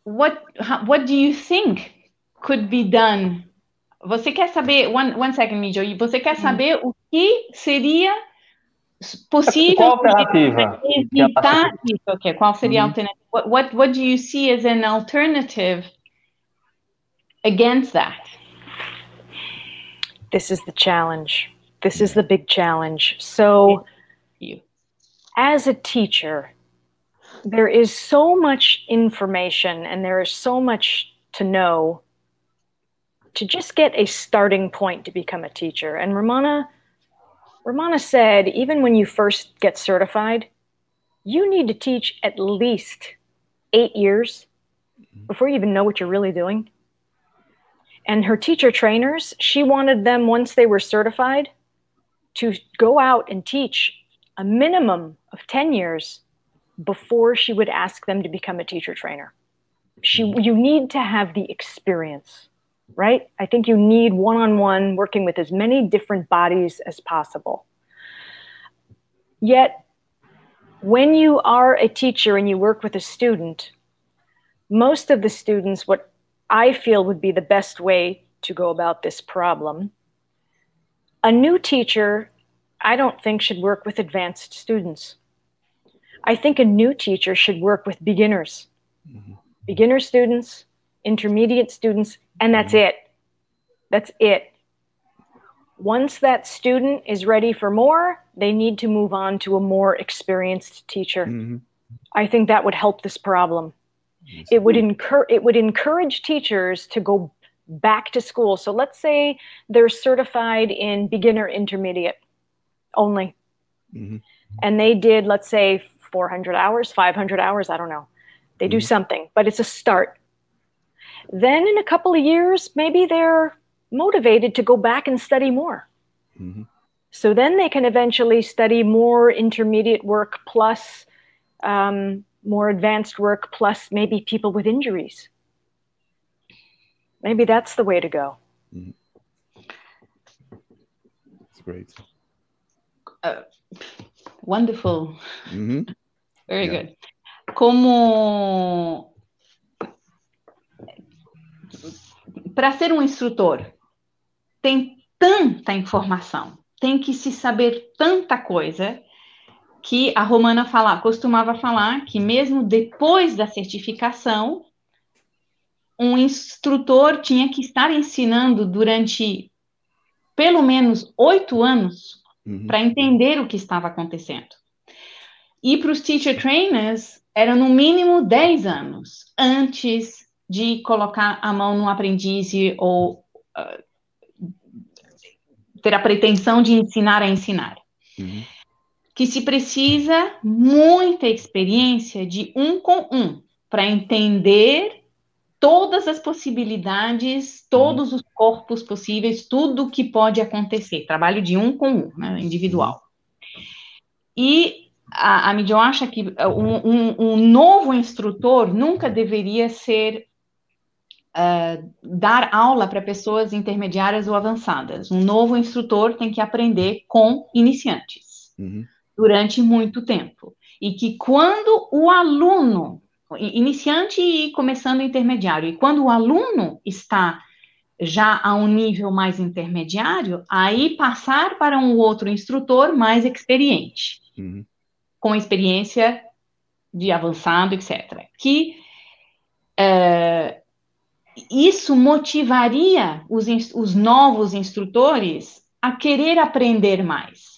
what how, what do you think could be done você quer saber one one second Mijo, você quer mm-hmm. saber o que seria possível qual alternativa evitar isso okay qual seria a alternativa what, what, what do you see as an alternative against that? This is the challenge. This is the big challenge. So, you. as a teacher, there is so much information and there is so much to know to just get a starting point to become a teacher. And Ramana, Ramana said, even when you first get certified, you need to teach at least eight years before you even know what you're really doing. And her teacher trainers, she wanted them once they were certified to go out and teach a minimum of 10 years before she would ask them to become a teacher trainer. She, you need to have the experience, right? I think you need one on one working with as many different bodies as possible. Yet, when you are a teacher and you work with a student, most of the students, what I feel would be the best way to go about this problem, a new teacher, I don't think, should work with advanced students. I think a new teacher should work with beginners, mm-hmm. beginner students, intermediate students, and that's mm-hmm. it. That's it. Once that student is ready for more, they need to move on to a more experienced teacher. Mm-hmm. I think that would help this problem. Yes. It would encourage it would encourage teachers to go back to school. So let's say they're certified in beginner intermediate only. Mm-hmm. And they did let's say 400 hours, 500 hours, I don't know. They do mm-hmm. something, but it's a start. Then in a couple of years, maybe they're motivated to go back and study more. Mm-hmm. So then they can eventually study more intermediate work plus um, more advanced work plus maybe people with injuries. Maybe that's the way to go. Mm-hmm. That's great. Uh, wonderful. Mm-hmm. Very yeah. good. Como para ser um instrutor, tem tanta informação, tem que se saber tanta coisa que a Romana fala, costumava falar que mesmo depois da certificação, um instrutor tinha que estar ensinando durante pelo menos oito anos uhum. para entender o que estava acontecendo. E para os teacher trainers, era no mínimo dez anos antes de colocar a mão no aprendiz ou uh, ter a pretensão de ensinar a ensinar. Uhum. Que se precisa muita experiência de um com um para entender todas as possibilidades, todos os corpos possíveis, tudo que pode acontecer. Trabalho de um com um, né, individual. E a, a Midian acha que um, um, um, novo instrutor nunca deveria ser uh, dar aula para pessoas intermediárias ou avançadas. Um novo instrutor tem que aprender com iniciantes uhum. durante muito tempo. E que quando o aluno, iniciante e começando intermediário, e quando o aluno está já a um nível mais intermediário, aí passar para um outro instrutor mais experiente, uhum. com experiência de avançado, etc. Que uh, isso motivaria os, os novos instrutores a querer aprender mais.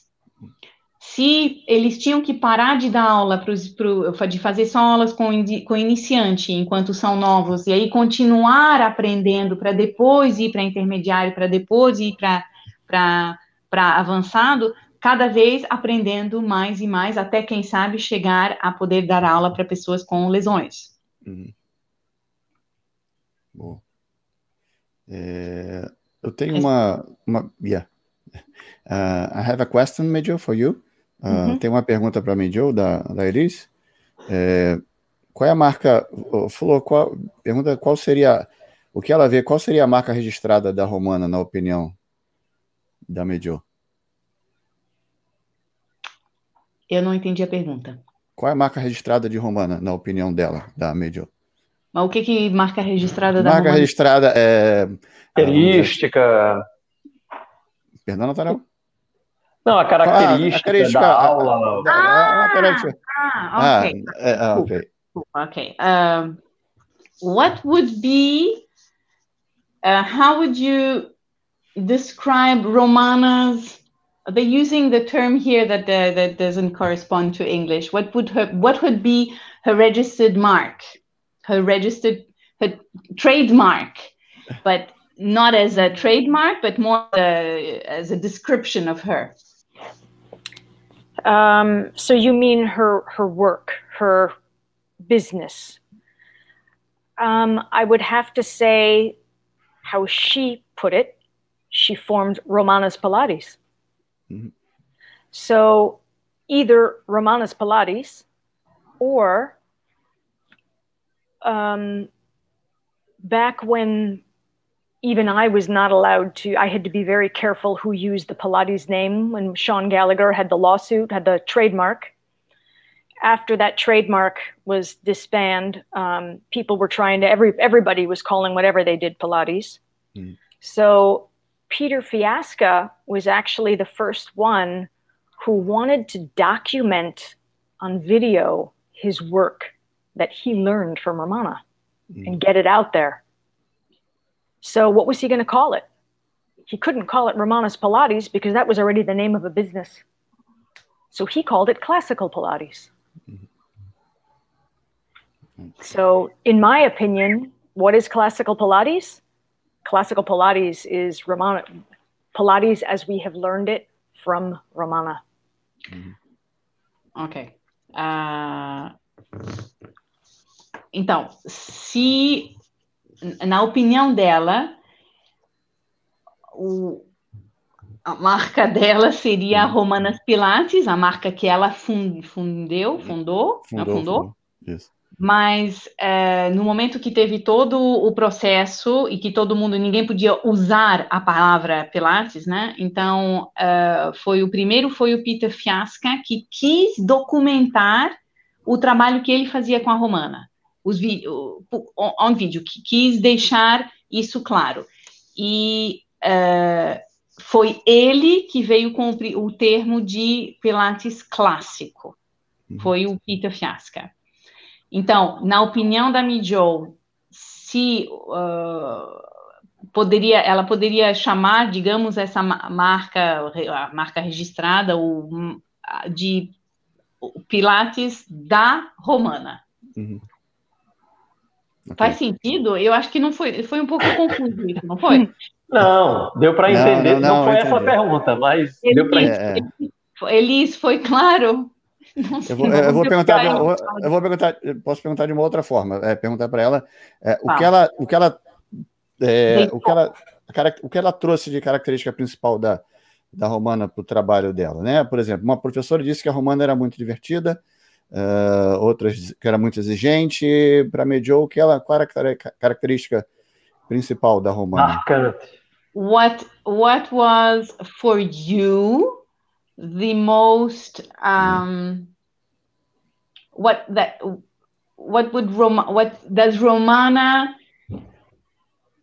Se eles tinham que parar de dar aula, pros, pro, de fazer só aulas com, com iniciante enquanto são novos, e aí continuar aprendendo para depois ir para intermediário, para depois ir para avançado, cada vez aprendendo mais e mais, até quem sabe chegar a poder dar aula para pessoas com lesões. Uhum. Bom. É, eu tenho uma, uma yeah. Uh, I have a question, Mejo, for you. Uh, uhum. Tem uma pergunta para Mejo, da, da Iris. É, qual é a marca, falou, qual, pergunta qual seria, o que ela vê, qual seria a marca registrada da Romana, na opinião da Mejo? Eu não entendi a pergunta. Qual é a marca registrada de Romana, na opinião dela, da Mejo? Mas o que que marca registrada da Marca registrada é... Característica... Perdão, Nathaniel? Não, a característica, ah, a característica da aula. Ah, ah, característica. ah ok. Ah, ok. Ok. Um, what would be... Uh, how would you describe Romana's they're using the term here that uh, that doesn't correspond to English. What would her what would be her registered mark? Her registered her trademark, but not as a trademark, but more a, as a description of her. Um, so you mean her her work, her business? Um, I would have to say how she put it. She formed Romanas Pilates. Mm-hmm. So either Romanas Pilates or um, back when even I was not allowed to, I had to be very careful who used the Pilates name when Sean Gallagher had the lawsuit, had the trademark. After that trademark was disbanded, um, people were trying to, every, everybody was calling whatever they did Pilates. Mm. So Peter Fiasca was actually the first one who wanted to document on video his work that he learned from Ramana mm. and get it out there. So, what was he going to call it? He couldn't call it Ramana's Pilates because that was already the name of a business. So, he called it Classical Pilates. Mm-hmm. So, in my opinion, what is classical Pilates? Classical Pilates is Ramana, Pilates as we have learned it from Ramana. Mm-hmm. Okay. Uh, então, se, na opinião dela, o, a marca dela seria a Romanas Pilates, a marca que ela fund, fundeu, fundou, fundou, fundou. Isso. Mas é, no momento que teve todo o processo e que todo mundo, ninguém podia usar a palavra Pilates, né? Então, é, foi o primeiro foi o Peter Fiasca que quis documentar o trabalho que ele fazia com a Romana, os on vídeo, que quis deixar isso claro. E é, foi ele que veio com o, o termo de Pilates clássico. Uhum. Foi o Peter Fiasca. Então, na opinião da Mijou, se uh, poderia, ela poderia chamar, digamos, essa marca, a marca registrada, o, de Pilates da Romana. Uhum. Okay. Faz sentido? Eu acho que não foi, foi um pouco confuso isso, não foi? *laughs* Não, deu para entender. Não, não, não, não foi essa a pergunta, mas Elis, deu para entender. Elis, foi claro? Eu vou, eu vou perguntar, eu, eu vou perguntar, posso perguntar de uma outra forma, é, perguntar para ela é, o, que ela, o que ela, é, o que ela, o que ela trouxe de característica principal da, da Romana para o trabalho dela, né? Por exemplo, uma professora disse que a Romana era muito divertida, uh, outras que era muito exigente. Para Medjou, que ela, qual era a característica principal da Romana? What What was for you the most um, what that what would Roma, what does Romana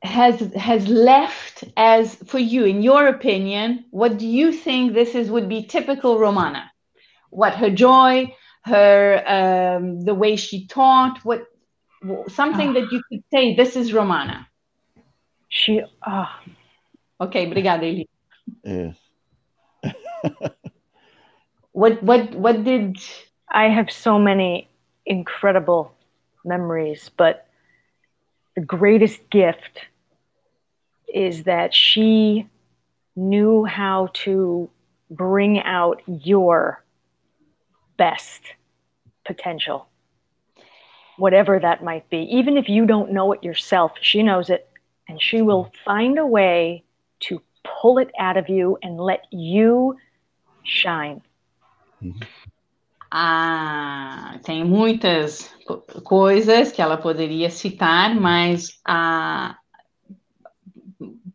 has has left as for you in your opinion what do you think this is would be typical Romana what her joy her um, the way she taught what something that you could say this is Romana she uh, okay obrigada Eli. Yes. *laughs* what what what did I have so many incredible memories, but the greatest gift is that she knew how to bring out your best potential, whatever that might be. Even if you don't know it yourself, she knows it, and she will find a way to pull it out of you and let you shine. Ah, tem muitas coisas que ela poderia citar, mas a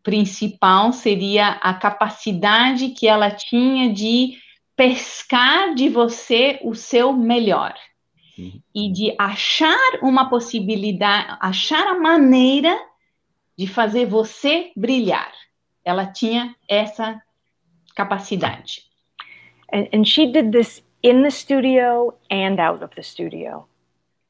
principal seria a capacidade que ela tinha de pescar de você o seu melhor uhum. e de achar uma possibilidade, achar a maneira de fazer você brilhar. Ela tinha essa capacidade. And, and she did this in the studio and out of the studio.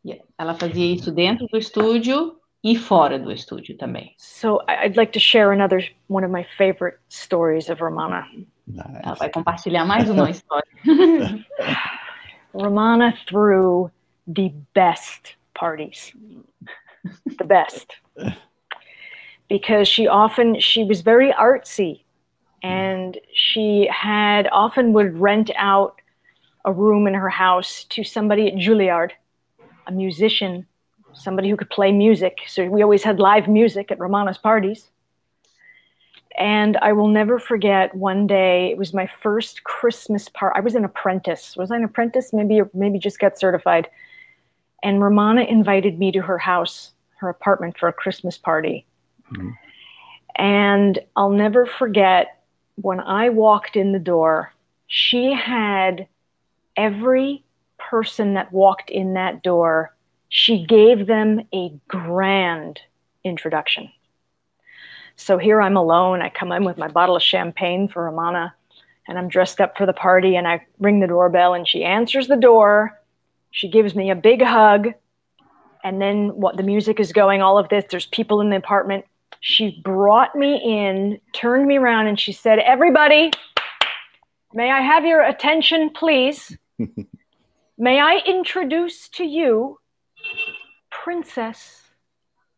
Yeah. Ela fazia isso dentro do estúdio e fora do estúdio também. So I'd like to share another one of my favorite stories of Romana. Nice. Ela vai compartilhar mais uma *laughs* história. *laughs* Romana threw the best parties. the best. Because she often she was very artsy and she had often would rent out a room in her house to somebody at Juilliard, a musician, somebody who could play music. So we always had live music at Romana's parties. And I will never forget one day, it was my first Christmas part. I was an apprentice. Was I an apprentice? Maybe, maybe just got certified. And Romana invited me to her house, her apartment for a Christmas party. Mm-hmm. And I'll never forget when I walked in the door, she had every person that walked in that door, she gave them a grand introduction. So here I'm alone. I come in with my bottle of champagne for Romana, and I'm dressed up for the party, and I ring the doorbell, and she answers the door. She gives me a big hug, and then what the music is going, all of this, there's people in the apartment. She brought me in, turned me around, and she said, Everybody, may I have your attention, please? *laughs* may I introduce to you Princess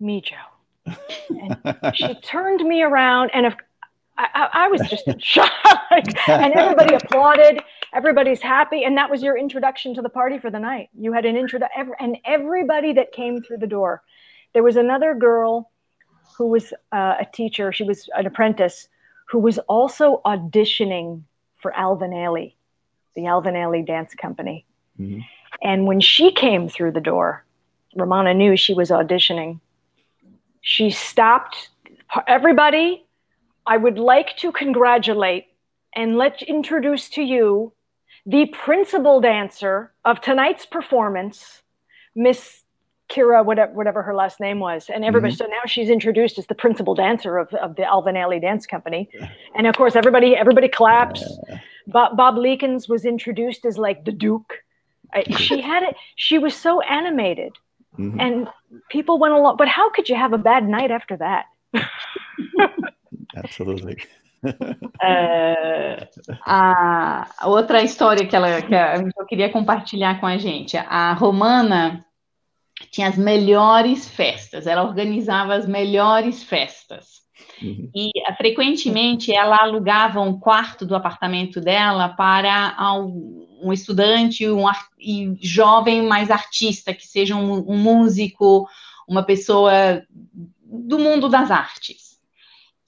Mijo? And she turned me around, and if, I, I was just shocked. and everybody applauded. Everybody's happy. And that was your introduction to the party for the night. You had an intro, and everybody that came through the door. There was another girl who was uh, a teacher, she was an apprentice, who was also auditioning for Alvin Ailey, the Alvin Ailey Dance Company. Mm-hmm. And when she came through the door, Romana knew she was auditioning. She stopped everybody I would like to congratulate and let's introduce to you the principal dancer of tonight's performance, Miss Kira, whatever, whatever her last name was. And everybody, mm-hmm. so now she's introduced as the principal dancer of, of the Alvin Ailey Dance Company. And of course, everybody, everybody claps. Bob, Bob Leekins was introduced as like the Duke. I, she had it. She was so animated, mm-hmm. and people went along. But how could you have a bad night after that? *laughs* Absolutely. *laughs* É, a outra história que ela que eu queria compartilhar com a gente, a Romana tinha as melhores festas, ela organizava as melhores festas. Uhum. E frequentemente ela alugava um quarto do apartamento dela para um estudante um, e jovem mais artista, que seja um, um músico, uma pessoa do mundo das artes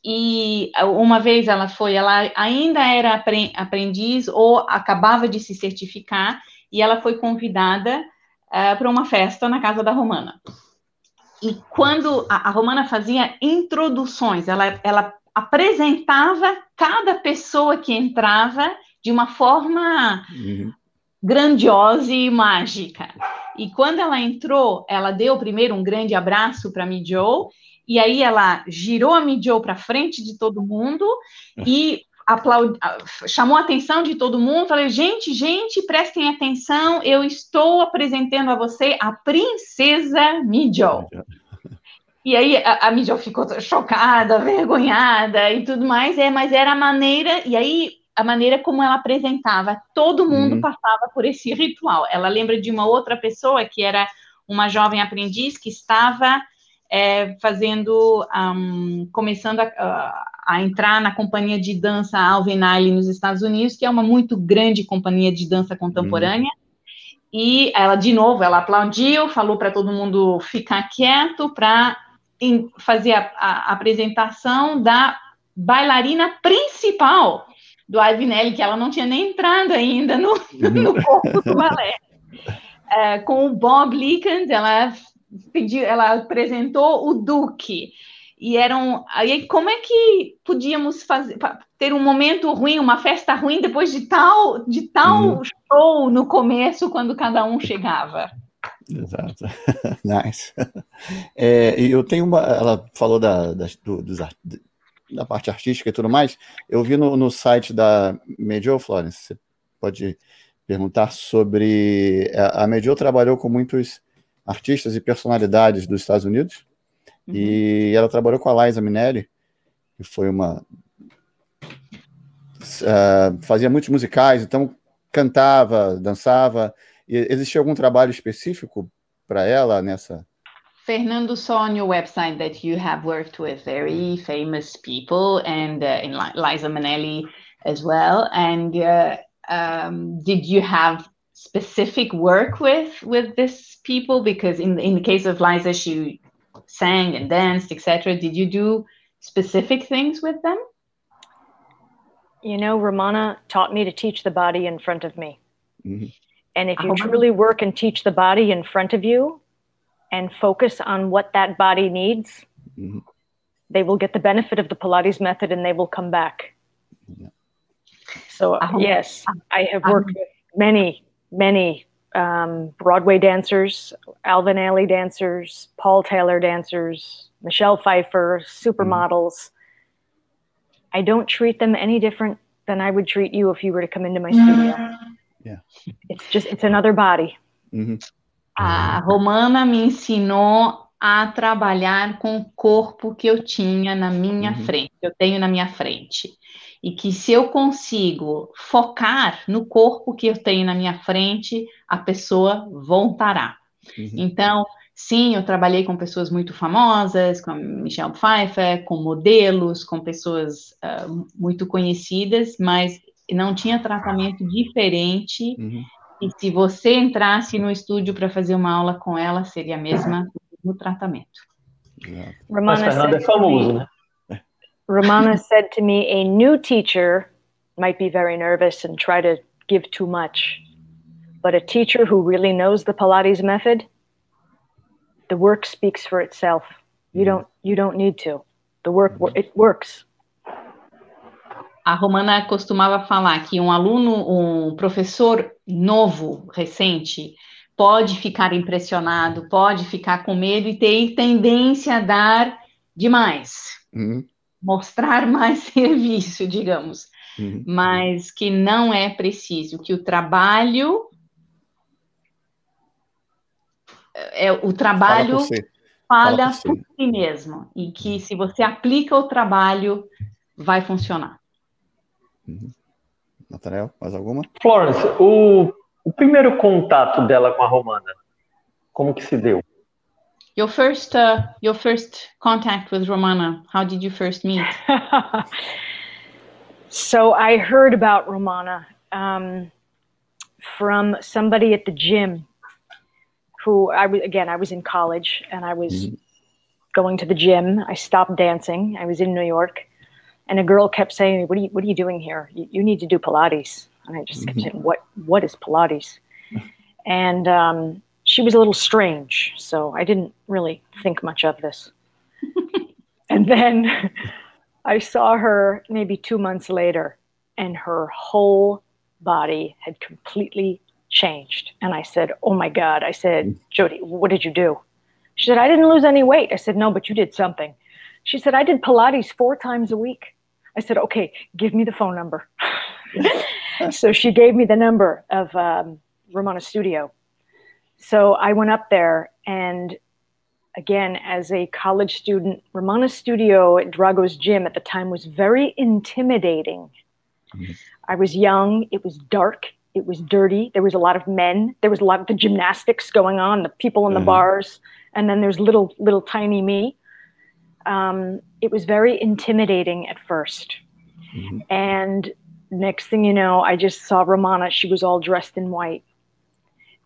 e uma vez ela foi, ela ainda era aprendiz ou acabava de se certificar, e ela foi convidada uh, para uma festa na casa da Romana. E quando a, a Romana fazia introduções, ela, ela apresentava cada pessoa que entrava de uma forma uhum. grandiosa e mágica. E quando ela entrou, ela deu primeiro um grande abraço para a Joe e aí ela girou a Midio para frente de todo mundo e aplaud... chamou a atenção de todo mundo. Falei, gente, gente, prestem atenção, eu estou apresentando a você a princesa Midio. E aí a, a Midio ficou chocada, vergonhada e tudo mais, é, mas era a maneira, e aí a maneira como ela apresentava, todo mundo uhum. passava por esse *laughs* ritual. Ela lembra de uma outra pessoa que era uma jovem aprendiz que estava é, fazendo, um, começando a, a, entrar na companhia de dança Alvin Ailey nos Estados Unidos, que é uma muito grande companhia de dança contemporânea. Hum. E ela, de novo, ela aplaudiu, falou para todo mundo ficar quieto para fazer a, a, apresentação da bailarina principal do Alvinelli, que ela não tinha nem entrado ainda no, no corpo do balé. É, com o Bob Leekens, ela pediu, ela apresentou o Duque. E eram. Aí, como é que podíamos fazer ter um momento ruim, uma festa ruim depois de tal, de tal uhum. show no começo, quando cada um chegava? Exato. *laughs* nice. É, eu tenho uma. Ela falou da, da, do, dos, da parte artística e tudo mais. Eu vi no, no site da Medio Florence. Você pode perguntar sobre. A, a Medio trabalhou com muitos artistas e personalidades dos Estados Unidos. Uhum. E ela trabalhou com a Liza Minnelli, que foi uma. Uh, fazia muitos musicais, então cantava, dançava. E existia algum trabalho específico para ela nessa? Fernando saw on your website that you have worked with very famous people and uh, in Liza Minnelli as well. And uh, um, did you have specific work with with this people because in in the case of Liza she sang and danced etc did you do specific things with them you know Romana taught me to teach the body in front of me mm-hmm. and if you oh, truly work and teach the body in front of you and focus on what that body needs mm-hmm. they will get the benefit of the pilates method and they will come back yeah. so uh, yes i have worked with many many um, Broadway dancers, Alvin Ailey dancers, Paul Taylor dancers, Michelle Pfeiffer, supermodels. Mm. I don't treat them any different than I would treat you if you were to come into my studio. Yeah. It's just, it's another body. Mm-hmm. A Romana me ensinou a trabalhar com o corpo que eu tinha na minha uhum. frente, eu tenho na minha frente e que se eu consigo focar no corpo que eu tenho na minha frente, a pessoa voltará. Uhum. Então, Sim, eu trabalhei com pessoas muito famosas, com a Michelle Pfeiffer, com modelos, com pessoas uh, muito conhecidas, mas não tinha tratamento diferente. Uhum. E se você entrasse no estúdio para fazer uma aula com ela, seria a mesma no tratamento. Mas Fernando é famoso, né? Romana said to me, a new teacher might be very nervous and try to give too much. But a teacher who really knows the Pilates method the work speaks for itself. You mm. don't you don't need to. The work it works. A Romana costumava falar que um aluno, um professor novo, recente, pode ficar impressionado, pode ficar com medo e ter tendência a dar demais, uhum. mostrar *laughs* mais serviço, digamos, uhum. mas que não é preciso, que o trabalho é o trabalho fala por, por si mesmo e que se você aplica o trabalho vai funcionar. Uhum. Nathaniel, mais alguma? Florence, o, o primeiro contato dela com a Romana, como que se deu? Your first, uh, your first contact with Romana. How did you first meet? *laughs* so I heard about Romana um, from somebody at the gym who I was again I was in college and I was mm-hmm. going to the gym. I stopped dancing. I was in New York, and a girl kept saying, "What are you What are you doing here? You, you need to do Pilates." And I just kept mm-hmm. saying, "What What is Pilates?" *laughs* and um, she was a little strange, so I didn't really think much of this. *laughs* and then *laughs* I saw her maybe two months later, and her whole body had completely changed. And I said, Oh my God. I said, mm. Jody, what did you do? She said, I didn't lose any weight. I said, No, but you did something. She said, I did Pilates four times a week. I said, Okay, give me the phone number. *laughs* so she gave me the number of um, Ramona Studio. So I went up there and again, as a college student, Ramona Studio at Drago's gym at the time was very intimidating. Mm-hmm. I was young, it was dark, it was dirty. There was a lot of men. There was a lot of the gymnastics going on, the people in the mm-hmm. bars, and then there's little little tiny me. Um, it was very intimidating at 1st mm-hmm. and next thing you know, I just saw Romana. She was all dressed in white,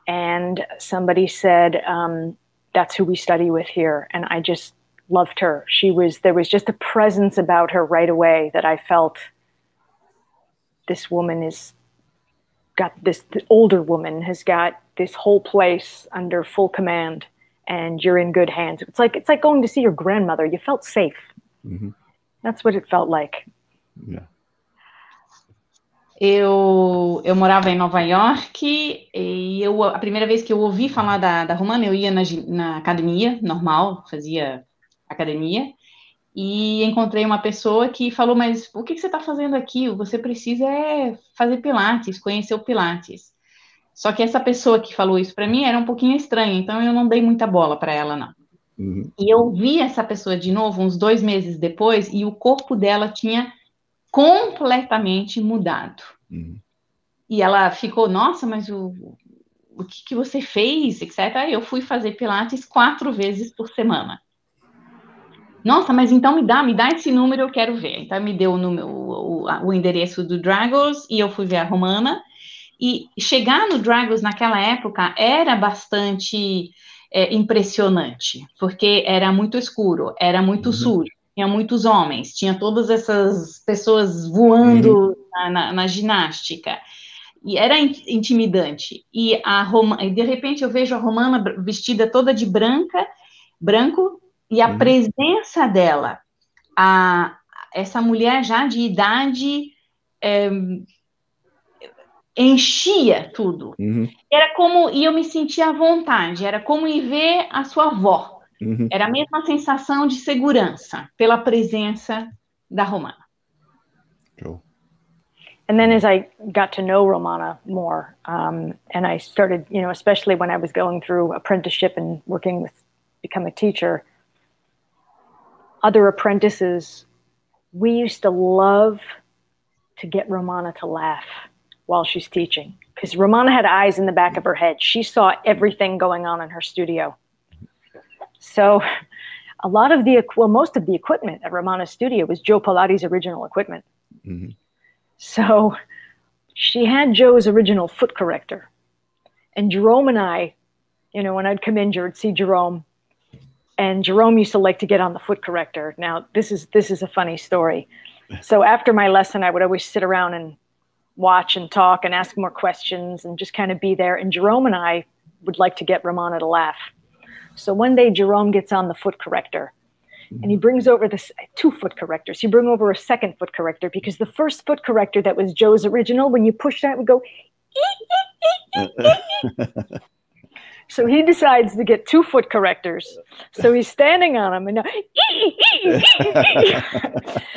and somebody said, um, "That's who we study with here," and I just loved her. She was there was just a presence about her right away that I felt. This woman is got this the older woman has got this whole place under full command and you're in good hands it's like it's like going to see your grandmother you felt safe mm-hmm. that's what it felt like yeah. Eu, eu morava em Nova York e eu, a primeira vez que eu ouvi falar da, da Romana, eu ia na, na academia normal, fazia academia, e encontrei uma pessoa que falou: Mas o que, você está fazendo aqui? Você precisa é fazer Pilates, conhecer o Pilates. Só que essa pessoa que falou isso para mim era um pouquinho estranha, então eu não dei muita bola para ela, não. Uhum. E eu vi essa pessoa de novo uns dois meses depois e o corpo dela tinha completamente mudado. Uhum. E ela ficou, nossa, mas o, o que, que você fez, etc. Eu fui fazer Pilates quatro vezes por semana. Nossa, mas então me dá, me dá esse número, eu quero ver. Então me deu o, número, o, o endereço do Dragos e eu fui ver a Romana. E chegar no Dragos naquela época era bastante é, impressionante, porque era muito escuro, era muito uhum. sujo, tinha muitos homens, tinha todas essas pessoas voando uhum. na, na, na, ginástica. E era intimidante. E a Roma, de repente eu vejo a Romana vestida toda de branca, branco, e a uhum. presença dela, a, essa mulher já de idade é, enchia tudo. Uhum. Era como, e eu me sentia à vontade, era como ir ver a sua avó. Uhum. Era a mesma sensação de segurança pela presença da Romana. Cool. And then as I got to know Romana more, um, and I started, you know, especially when I was going through apprenticeship and working with become a teacher, other apprentices, we used to love to get Romana to laugh while she's teaching because Romana had eyes in the back of her head. She saw everything going on in her studio. So a lot of the well, most of the equipment at Romana's studio was Joe Pilati's original equipment. Mm-hmm. So she had Joe's original foot corrector. And Jerome and I, you know, when I'd come in, you'd see Jerome. And Jerome used to like to get on the foot corrector. Now, this is this is a funny story. *laughs* So after my lesson, I would always sit around and watch and talk and ask more questions and just kind of be there. And Jerome and I would like to get Romana to laugh. So one day Jerome gets on the foot corrector and he mm-hmm. brings over this two foot correctors. He bring over a second foot corrector because the first foot corrector that was Joe's original, when you push that, would go. *laughs* so he decides to get two foot correctors. So he's standing on them, and *laughs*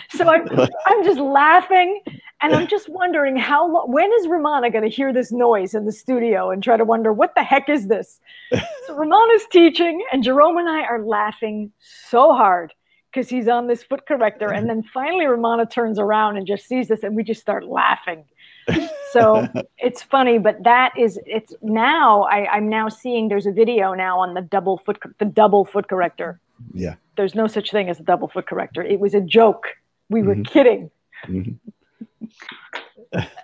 so I'm, I'm just laughing, and I'm just wondering how long, when is Romana going to hear this noise in the studio and try to wonder what the heck is this? *laughs* So Romana's teaching, and Jerome and I are laughing so hard because he's on this foot corrector. And then finally, Romana turns around and just sees this, and we just start laughing. *laughs* so *laughs* it's funny, but that is it's now I, I'm now seeing there's a video now on the double foot the double foot corrector. Yeah. There's no such thing as a double foot corrector. It was a joke. We were mm-hmm. kidding. Mm-hmm. *laughs*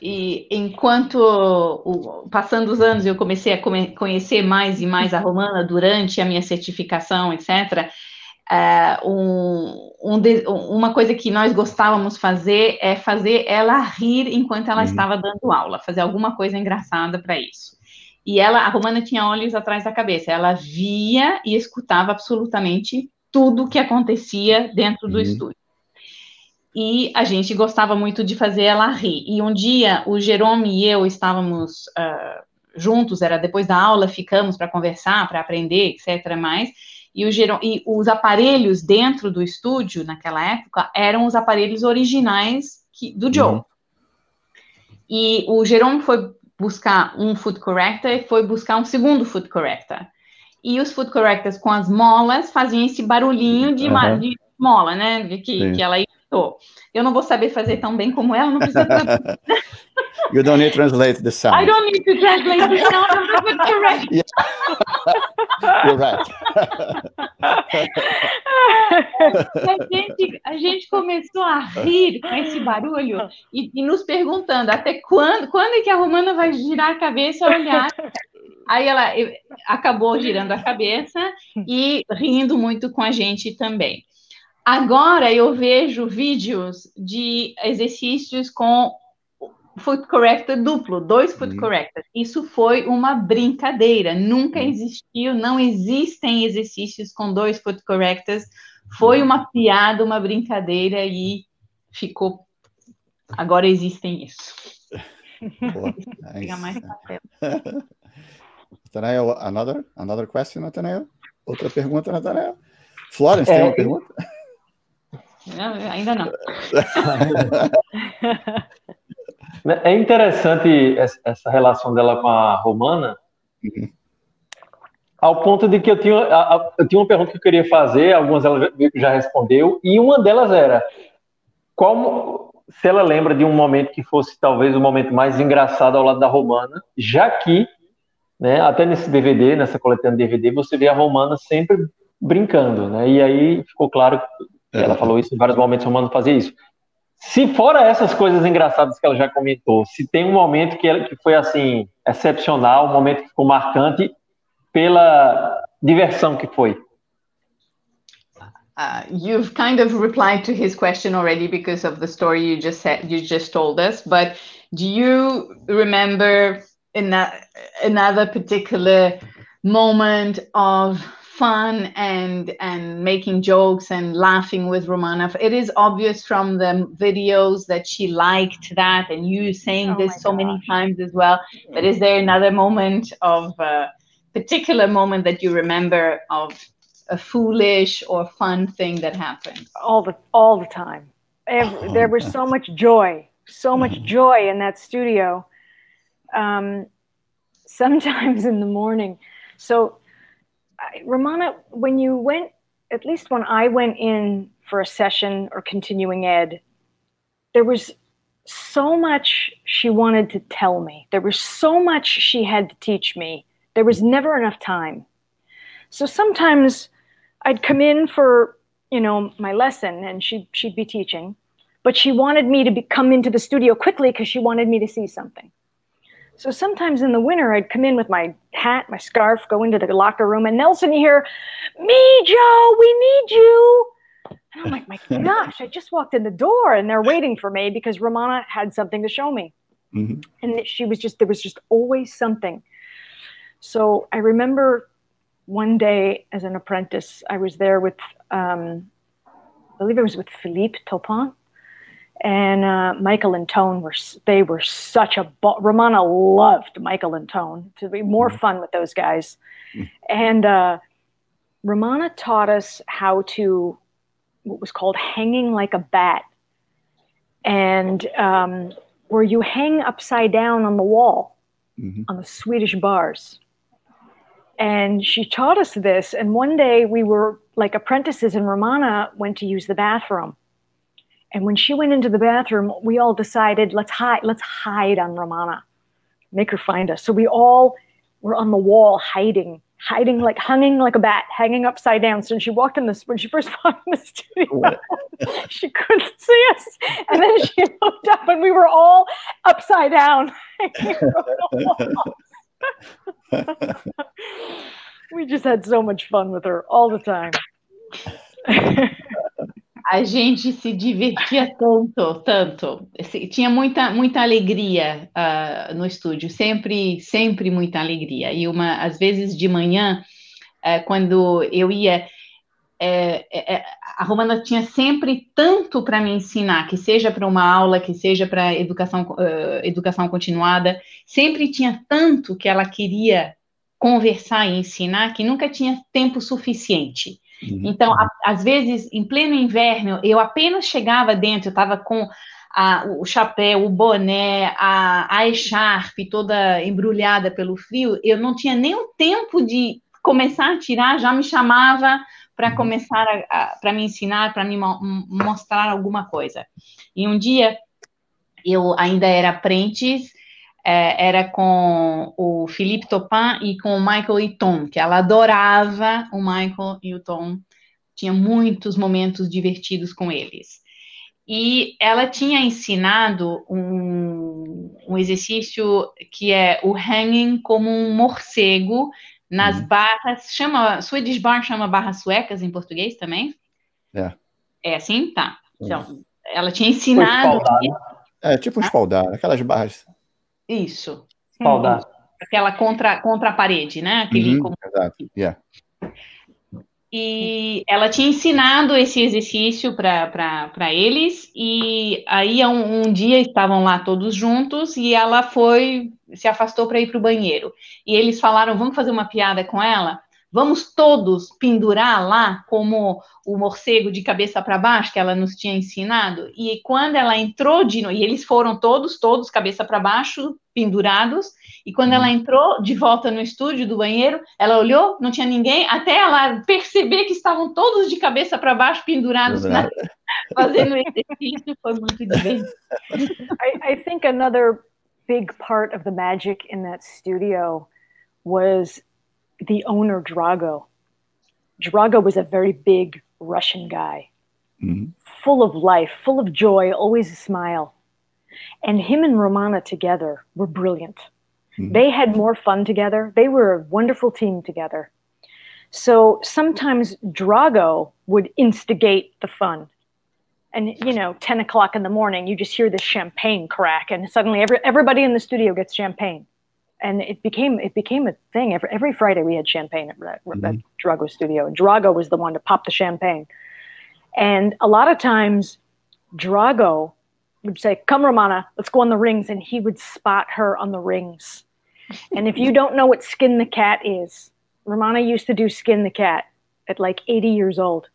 E enquanto passando os anos eu comecei a conhecer mais e mais a Romana durante a minha certificação, etc. Uh, um, um uma coisa que nós gostávamos fazer é fazer ela rir enquanto ela uhum. estava dando aula, fazer alguma coisa engraçada para isso. E ela, a Romana tinha olhos atrás da cabeça, ela via e escutava absolutamente tudo o que acontecia dentro do uhum. estúdio e a gente gostava muito de fazer ela rir. E um dia o Jerome e eu estávamos uh, juntos, era depois da aula, ficamos para conversar, para aprender, etc. Mais. E, o e os aparelhos dentro do estúdio, naquela época, eram os aparelhos originais que, do Joe. Uhum. E o Jerome foi buscar um food corrector e foi buscar um segundo food corrector. E os food correctors com as molas faziam esse barulhinho de, uhum. de mola, né? Que, que ela Tô. Eu não vou saber fazer tão bem como ela, não precisa. *laughs* you don't need to translate the sound. I don't need to translate the sound. I'm correct. *laughs* Yeah. You're right. *laughs* a, gente, a gente começou a rir com esse barulho e, e, nos perguntando até quando, quando é que a Romana vai girar a cabeça e olhar. Aí ela acabou girando a cabeça e rindo muito com a gente também. Agora eu vejo vídeos de exercícios com foot corrector duplo, dois foot uhum. correctors. Isso foi uma brincadeira, nunca uhum. existiu, não existem exercícios com dois foot correctors. Foi uhum. uma piada, uma brincadeira e ficou. Agora existem isso. Boa, nice. mais *laughs* Nathanael, another, another question, Nathanael? Outra pergunta, Nathanael? Florence, é, tem uma pergunta? Ainda não. É interessante essa relação dela com a Romana, ao ponto de que eu tinha, eu tinha uma pergunta que eu queria fazer, algumas ela já respondeu, e uma delas era como se ela lembra de um momento que fosse talvez o momento mais engraçado ao lado da Romana, já que, né, até nesse DVD, nessa coletânea DVD, você vê a Romana sempre brincando, né? E aí ficou claro ela é. falou isso em vários momentos, Romano fazia isso. Se fora essas coisas engraçadas que ela já comentou, se tem um momento que, ela, que foi assim excepcional, um momento que ficou marcante pela diversão que foi. Uh, you've kind of replied to his question already because of the story you just said you just told us but do you remember in that, another particular moment of fun and and making jokes and laughing with Romana. It is obvious from the videos that she liked that, and you saying oh this so gosh. many times as well. But is there another moment of a particular moment that you remember of a foolish or fun thing that happened? All the all the time. Every, there was so much joy, so much joy in that studio. Um, sometimes in the morning. So Romana, when you went, at least when I went in for a session or continuing ed, there was so much she wanted to tell me. There was so much she had to teach me. There was never enough time. So sometimes I'd come in for, you know, my lesson and she'd, she'd be teaching, but she wanted me to be, come into the studio quickly because she wanted me to see something. So sometimes in the winter, I'd come in with my hat, my scarf, go into the locker room, and Nelson, you hear, Me, Joe, we need you. And I'm like, My *laughs* gosh, I just walked in the door and they're waiting for me because Romana had something to show me. Mm-hmm. And she was just, there was just always something. So I remember one day as an apprentice, I was there with, um, I believe it was with Philippe Topin and uh, Michael and Tone were they were such a bo- Romana loved Michael and Tone to be more mm-hmm. fun with those guys, mm-hmm. and uh, Romana taught us how to what was called hanging like a bat, and um, where you hang upside down on the wall mm-hmm. on the Swedish bars. And she taught us this. And one day we were like apprentices, and Romana went to use the bathroom and when she went into the bathroom, we all decided, let's hide, let's hide on Romana, make her find us. So we all were on the wall hiding, hiding like hanging like a bat, hanging upside down. So when she walked in this, when she first *laughs* walked in the studio, *laughs* she couldn't see us. And then she *laughs* looked up and we were all upside down. we just had so much fun with her all the time. A gente se divertia tanto, tanto. Tinha muita, muita alegria uh, no estúdio, sempre, sempre muita alegria. E uma, às vezes de manhã, uh, quando eu ia, uh, a Romana tinha sempre tanto para me ensinar, que seja para uma aula, que seja para educação, educação continuada, sempre tinha tanto que ela queria conversar e ensinar que nunca tinha tempo suficiente. Uhum. Então, a, às vezes, em pleno inverno, eu apenas chegava dentro, eu estava com a, o chapéu, o boné, a, a echarpe toda embrulhada pelo frio, eu não tinha nem o tempo de começar a tirar, já me chamava para uhum. começar para me ensinar, para me mostrar alguma coisa. E um dia eu ainda era aprendiz é, era com o Philippe Topin e com o Michael e Tom, que ela adorava o Michael e o Tom, tinha muitos momentos divertidos com eles. E ela tinha ensinado um, um exercício que é o hanging como um morcego nas uhum. barras, chama, Swedish Bar chama barras suecas em português também? É. É assim? Tá. Então, ela tinha ensinado... É, tipo um espaldar, aquelas barras isso. Espaldar. Aquela contra, contra a parede, né? Aquele uhum, Exato, yeah. E ela tinha ensinado esse exercício para eles, e aí um, um, dia estavam lá todos juntos e ela foi, se afastou para ir para o banheiro. E eles falaram: vamos fazer uma piada com ela? Vamos todos pendurar lá como o morcego de cabeça para baixo que ela nos tinha ensinado. E quando ela entrou de e eles foram todos, todos cabeça para baixo, pendurados. E quando ela uhum. entrou de volta no estúdio do banheiro, ela olhou, não tinha ninguém, até ela perceber que estavam todos de cabeça para baixo, pendurados, na, *laughs* fazendo exercício. Foi muito divertido. I, I think another big part of the magic in that studio was the owner Drago. Drago was a very big Russian guy, mm-hmm. full of life, full of joy, always a smile. And him and Romana together were brilliant. Mm-hmm. They had more fun together. They were a wonderful team together. So sometimes Drago would instigate the fun. And you know, 10 o'clock in the morning, you just hear this champagne crack, and suddenly every, everybody in the studio gets champagne and it became it became a thing. Every every Friday we had champagne at, at, mm-hmm. Drago Studio, and Drago was the one to pop the champagne. And a lot of times, Drago would say, "Come, Romana, let's go on the rings," and he would spot her on the rings. and if you don't know what Skin the Cat is, Romana used to do Skin the Cat at like 80 years old,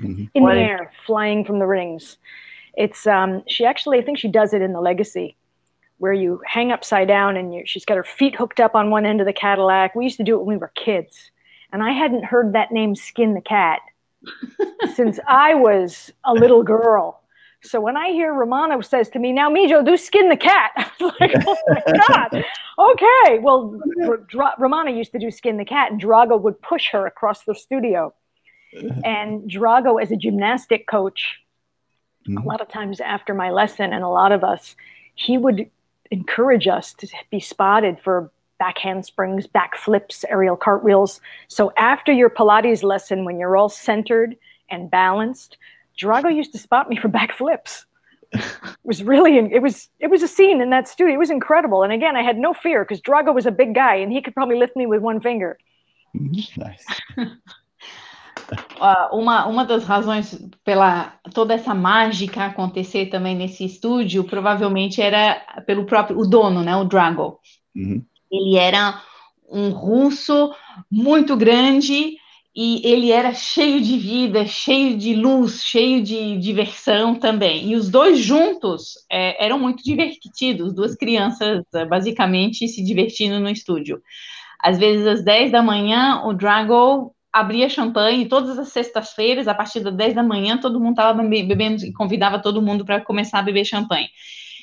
mm-hmm. in the air, flying from the rings. It's um, she actually, I think she does it in the Legacy where you hang upside down and you, she's got her feet hooked up on one end of the Cadillac. We used to do it when we were kids. And I hadn't heard that name Skin the Cat *laughs* since I was a little girl. So when I hear Romano says to me, now Mijo, do skin the cat. *laughs* I was like, oh my God. Okay. Well, Dra- Romana used to do skin the cat and Drago would push her across the studio. And Drago, as a gymnastic coach, mm-hmm. a lot of times after my lesson and a lot of us, he would encourage us to be spotted for back handsprings, back flips, aerial cartwheels. So after your Pilates lesson, when you're all centered and balanced, Drago used to spot me for back flips. *laughs* it was really it was it was a scene in that studio. It was incredible. And again, I had no fear because Drago was a big guy and he could probably lift me with one finger. Mm-hmm. Nice. *laughs* Uma, uma das razões pela toda essa mágica acontecer também nesse estúdio, provavelmente era pelo próprio o dono, né, o Drago. Uhum. Ele era um russo muito grande e ele era cheio de vida, cheio de luz, cheio de diversão também. E os dois juntos é, eram muito divertidos, duas crianças é, basicamente se divertindo no estúdio. Às vezes, às 10 da manhã, o Drago abria champanhe, todas as sextas-feiras, a partir das 10 da manhã, todo mundo estava bebendo e convidava todo mundo para começar a beber champanhe.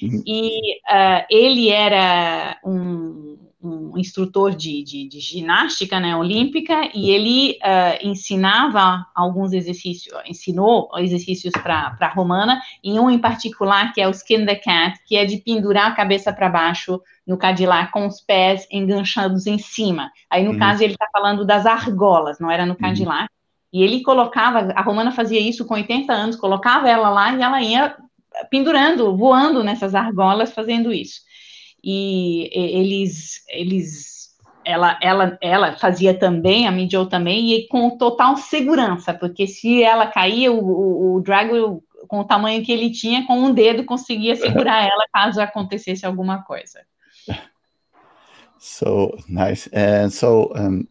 Uhum. E uh, ele era um um instrutor de, de, de, ginástica né, olímpica e ele uh, ensinava alguns exercícios, ensinou exercícios para a romana, e um em particular que é o skin the cat, que é de pendurar a cabeça para baixo no Cadillac com os pés enganchados em cima. Aí, no uhum. caso, ele está falando das argolas, não era no uhum. Cadillac. Uhum. E ele colocava, a romana fazia isso com 80 anos, colocava ela lá e ela ia pendurando, voando nessas argolas, fazendo isso e eles, eles ela, ela, ela fazia também, a Mijo também, e com total segurança, porque se ela caía, o, o, o Drago, com o tamanho que ele tinha, com um dedo conseguia segurar *laughs* ela caso acontecesse alguma coisa. So nice. And so um,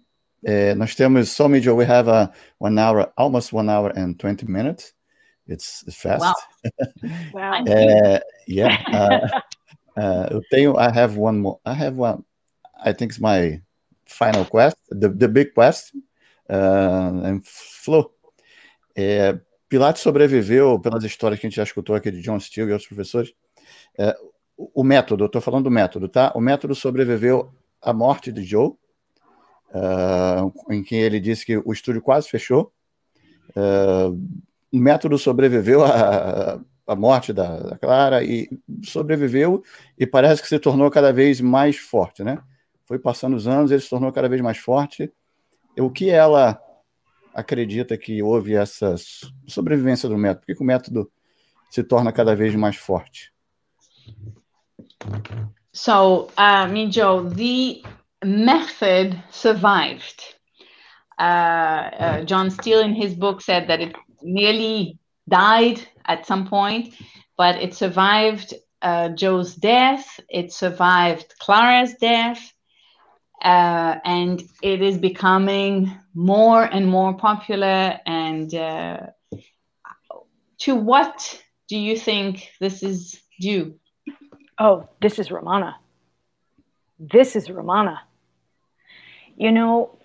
uh, nós temos so Mijo, we have a one hour, almost one hour and 20 minutes. It's, it's fast. Wow. wow. uh, yeah. Uh, *laughs* Uh, eu tenho, I have one more, I have one, I think it's my final quest, the, the big quest, uh, and Flo. É, Pilates sobreviveu pelas histórias que a gente já escutou aqui de John Steele e outros professores. É, o, o método, eu estou falando do método, tá? O método sobreviveu à morte de Joe, uh, em que ele disse que o estúdio quase fechou. Uh, o método sobreviveu a, a morte da, da, Clara e sobreviveu e parece que se tornou cada vez mais forte, né? Foi passando os anos, ele se tornou cada vez mais forte. O que ela acredita que houve essa sobrevivência do método? Por que, que o método se torna cada vez mais forte? So, uh, Mijo, the method survived. Uh, uh, John Steele, in his book, said that it nearly died at some point, but it survived uh, Joe's death, it survived Clara's death, uh, and it is becoming more and more popular. And uh, to what do you think this is due? Oh, this is Romana. This is Romana. You know,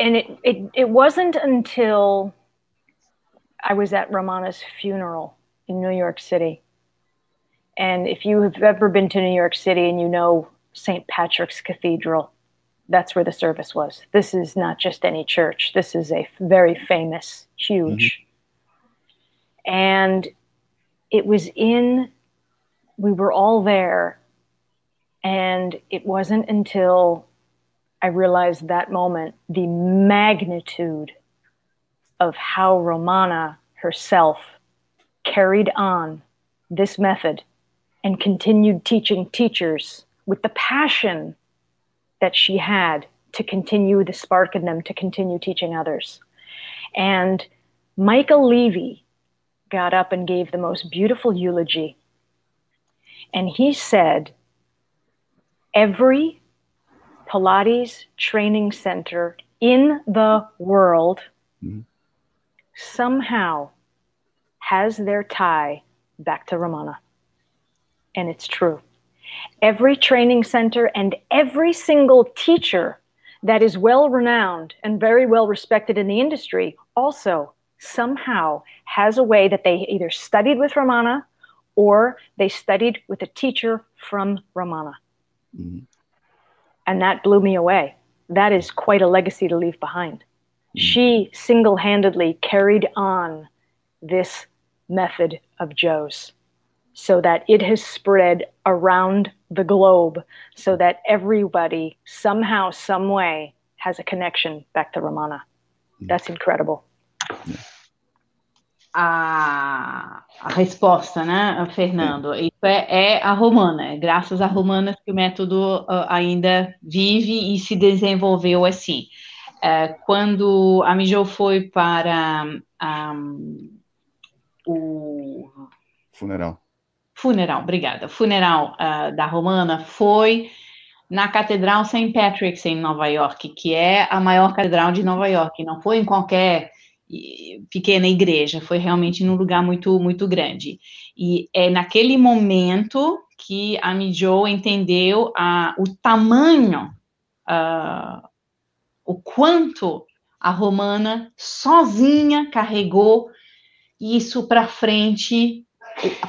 and it, it, it wasn't until I was at Romana's funeral in New York City. And if you have ever been to New York City and you know St. Patrick's Cathedral, that's where the service was. This is not just any church, this is a very famous, huge. Mm-hmm. And it was in, we were all there. And it wasn't until I realized that moment the magnitude of how Romana herself carried on this method and continued teaching teachers with the passion that she had to continue the spark in them to continue teaching others. And Michael Levy got up and gave the most beautiful eulogy. And he said, Every Pilates training center in the world mm-hmm somehow has their tie back to Ramana. And it's true. Every training center and every single teacher that is well renowned and very well respected in the industry also somehow has a way that they either studied with Ramana or they studied with a teacher from Ramana. Mm-hmm. And that blew me away. That is quite a legacy to leave behind. She single handedly carried on this method of Joe's so that it has spread around the globe so that everybody somehow, some way has a connection back to Ramana. That's incredible. Yeah. a, a resposta, né, Fernando? Isso é, é, a romana, é graças a romanas que o método uh, ainda vive e se desenvolveu assim. Uh, quando a Mijou foi para um, o funeral. Funeral, obrigada. Funeral uh, da romana foi na Catedral St. Patrick's em Nova York, que é a maior catedral de Nova York. Não foi em qualquer pequena igreja, foi realmente num lugar muito, muito grande. E é naquele momento que a Mijo entendeu a, o tamanho, uh, o quanto a romana sozinha carregou isso para frente,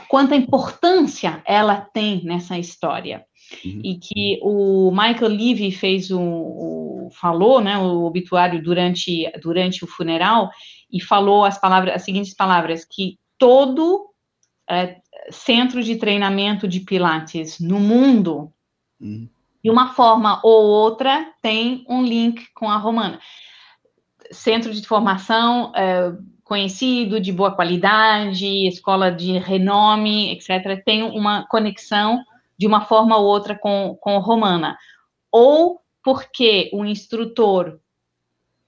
quanta importância ela tem nessa história. Uhum. E que o Michael Levy fez o, o, falou, né, o obituário durante, durante o funeral e falou as palavras, as seguintes palavras que todo é, centro de treinamento de Pilates no mundo, uhum. De uma forma ou outra, tem um link com a Romana. Centro de formação é, conhecido, de boa qualidade, escola de renome, etc., tem uma conexão de uma forma ou outra com, com romana. Ou porque o instrutor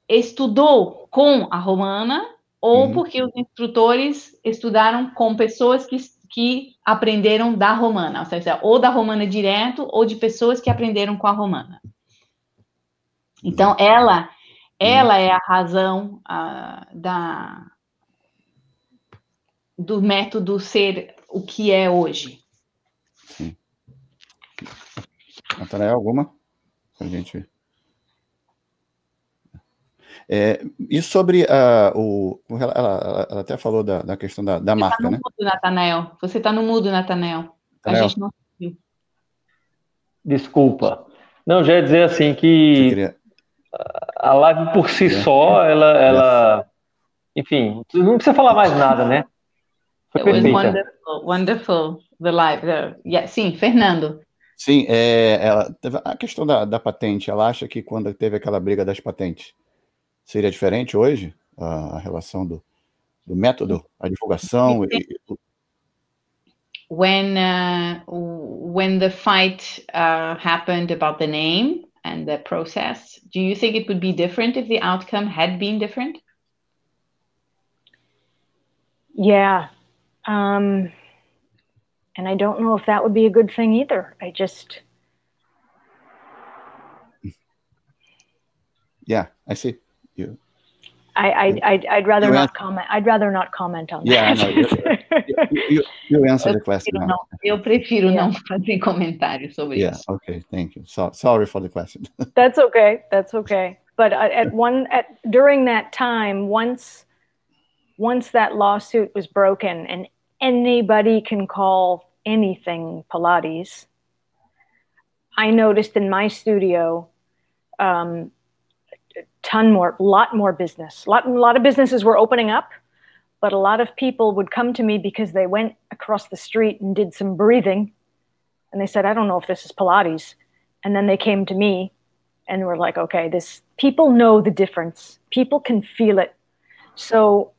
estudou com a romana, ou uhum. porque os instrutores estudaram com pessoas que, que aprenderam da romana, ou seja, ou da romana direto, ou de pessoas que aprenderam com a romana. Então, ela, ela é a razão da, do método ser o que é hoje. Sim. Natanael, alguma? A gente. É, e sobre uh, o. Ela, ela, ela, até falou da, da questão da, da marca, tá no né? Mudo. Você está no mudo, Natanael. A gente não viu. Desculpa. Não, já ia dizer assim que queria... a live por si é. só, ela, ela. Enfim, não precisa falar mais nada, né? Foi It perfeita. wonderful, wonderful, the live. The, yeah, sim, Fernando. Sim, é, ela, a questão da, da patente, ela acha que quando teve aquela briga das patentes, seria diferente hoje a, a relação do, do método, a divulgação? E, when uh, when the fight uh, happened about the name and the process, do you think it would be different if the outcome had been different? Yeah. Um, and I don't know if that would be a good thing either. I just. *laughs* Yeah, I see you. I, I, I'd, I'd rather you not answer. comment. I'd rather not comment on yeah, that. Yeah, you, you, you, answer the *laughs* question. Não, eu prefiro yeah. não fazer comentário sobre yeah, isso. Yeah, okay, thank you. So, sorry for the question. *laughs* That's okay. That's okay. But at one at during that time, once once that lawsuit was broken and anybody can call anything Pilates. I noticed in my studio, um, a ton more, lot more business. A lot, lot of businesses were opening up, but a lot of people would come to me because they went across the street and did some breathing, and they said, "I don't know if this is Pilates," and then they came to me, and were like, "Okay, this." People know the difference. People can feel it. So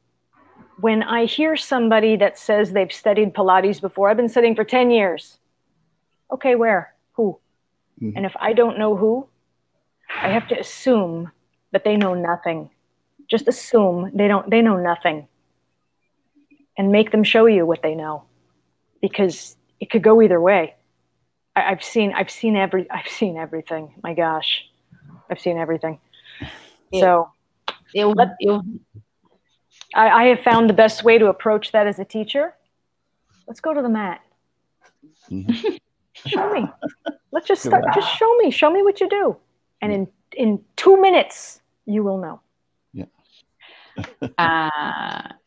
when I hear somebody that says they've studied Pilates before, I've been studying for 10 years. Okay, where? Who? Mm-hmm. And if I don't know who, I have to assume that they know nothing. Just assume they don't they know nothing. And make them show you what they know. Because it could go either way. I, have seen I've seen every I've seen everything. My gosh. I've seen everything. So eu, eu, I, I have found the best way to approach that as a teacher. Let's go to the mat. Mm-hmm. show me. Let's just start. Just show me. Show me what you do, and in in two minutes you will know. Yeah. a, *laughs*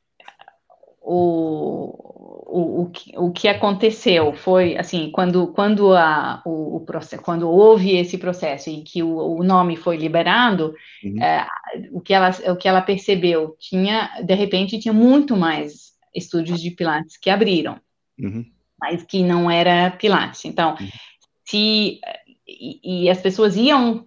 o, o, o, que, o que aconteceu foi assim quando quando a o, o processo quando houve esse processo em que o, o nome foi liberado uhum. é, o que ela o que ela percebeu tinha de repente tinha muito mais estúdios de pilates que abriram uhum. mas que não era pilates então uhum. se e, e, as pessoas iam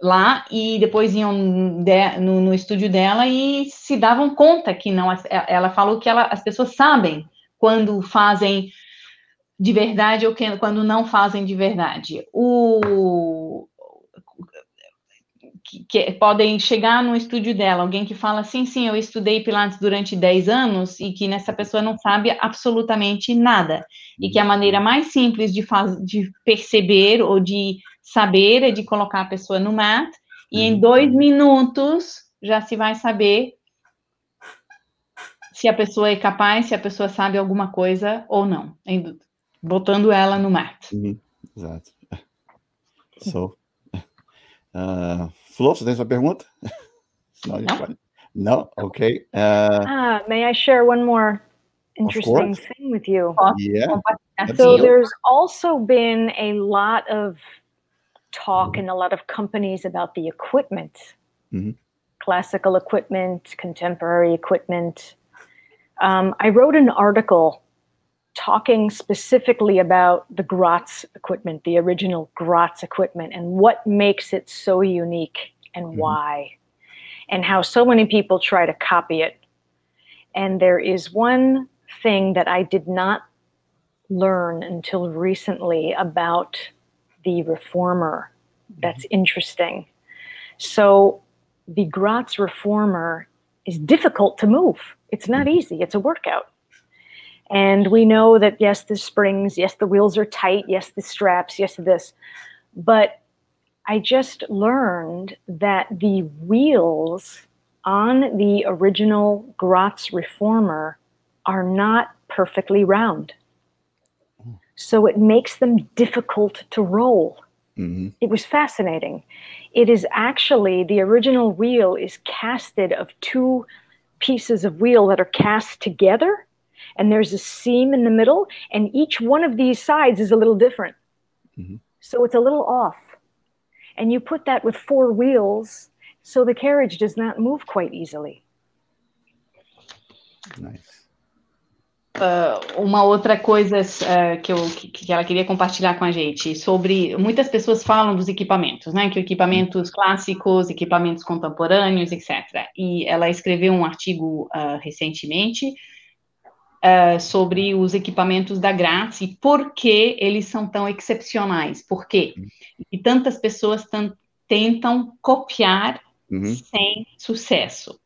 lá e depois iam de, no, no, estúdio dela e se davam conta que não. Ela falou que ela, as pessoas sabem quando fazem de verdade ou que, quando não fazem de verdade. O, que, que, podem chegar no estúdio dela, alguém que fala, sim, sim, eu estudei Pilates durante 10 anos, e que nessa pessoa não sabe absolutamente nada. E que a maneira mais simples de, faz, de perceber ou de saber é de colocar a pessoa no mat e em uhum. dois minutos já se vai saber se a pessoa é capaz, se a pessoa sabe alguma coisa ou não, botando ela no mat. Uhum. Exato. So, uh, Flo, você tem sua pergunta? não. No, okay. Uh, ah, may I share one more interesting thing with you? Yeah. So there's also been a lot of talk in a lot of companies about the equipment mm-hmm. classical equipment, contemporary equipment. Um, I wrote an article talking specifically about the Gratz equipment, the original Gratz equipment, and what makes it so unique and mm-hmm. why, and how so many people try to copy it. And there is one thing that I did not learn until recently about the reformer that's mm-hmm. interesting. So the Gratz reformer is difficult to move. It's not mm-hmm. easy. It's a workout. And we know that yes, the springs, yes, the wheels are tight, yes, the straps, yes, this. But I just learned that the wheels on the original Gratz reformer are not perfectly round. So it makes them difficult to roll. Mm-hmm. It was fascinating. It is actually the original wheel is casted of two pieces of wheel that are cast together, and there's a seam in the middle, and each one of these sides is a little different. Mm-hmm. So it's a little off. And you put that with four wheels, so the carriage does not move quite easily. Nice. Uh, uma outra coisa uh, que, eu, que ela queria compartilhar com a gente sobre muitas pessoas falam dos equipamentos, né? Que equipamentos clássicos, equipamentos contemporâneos, etc. E ela escreveu um artigo uh, recentemente sobre os equipamentos da Gratz e por que eles são tão excepcionais, por quê? E tantas pessoas tentam copiar uhum. sem sucesso.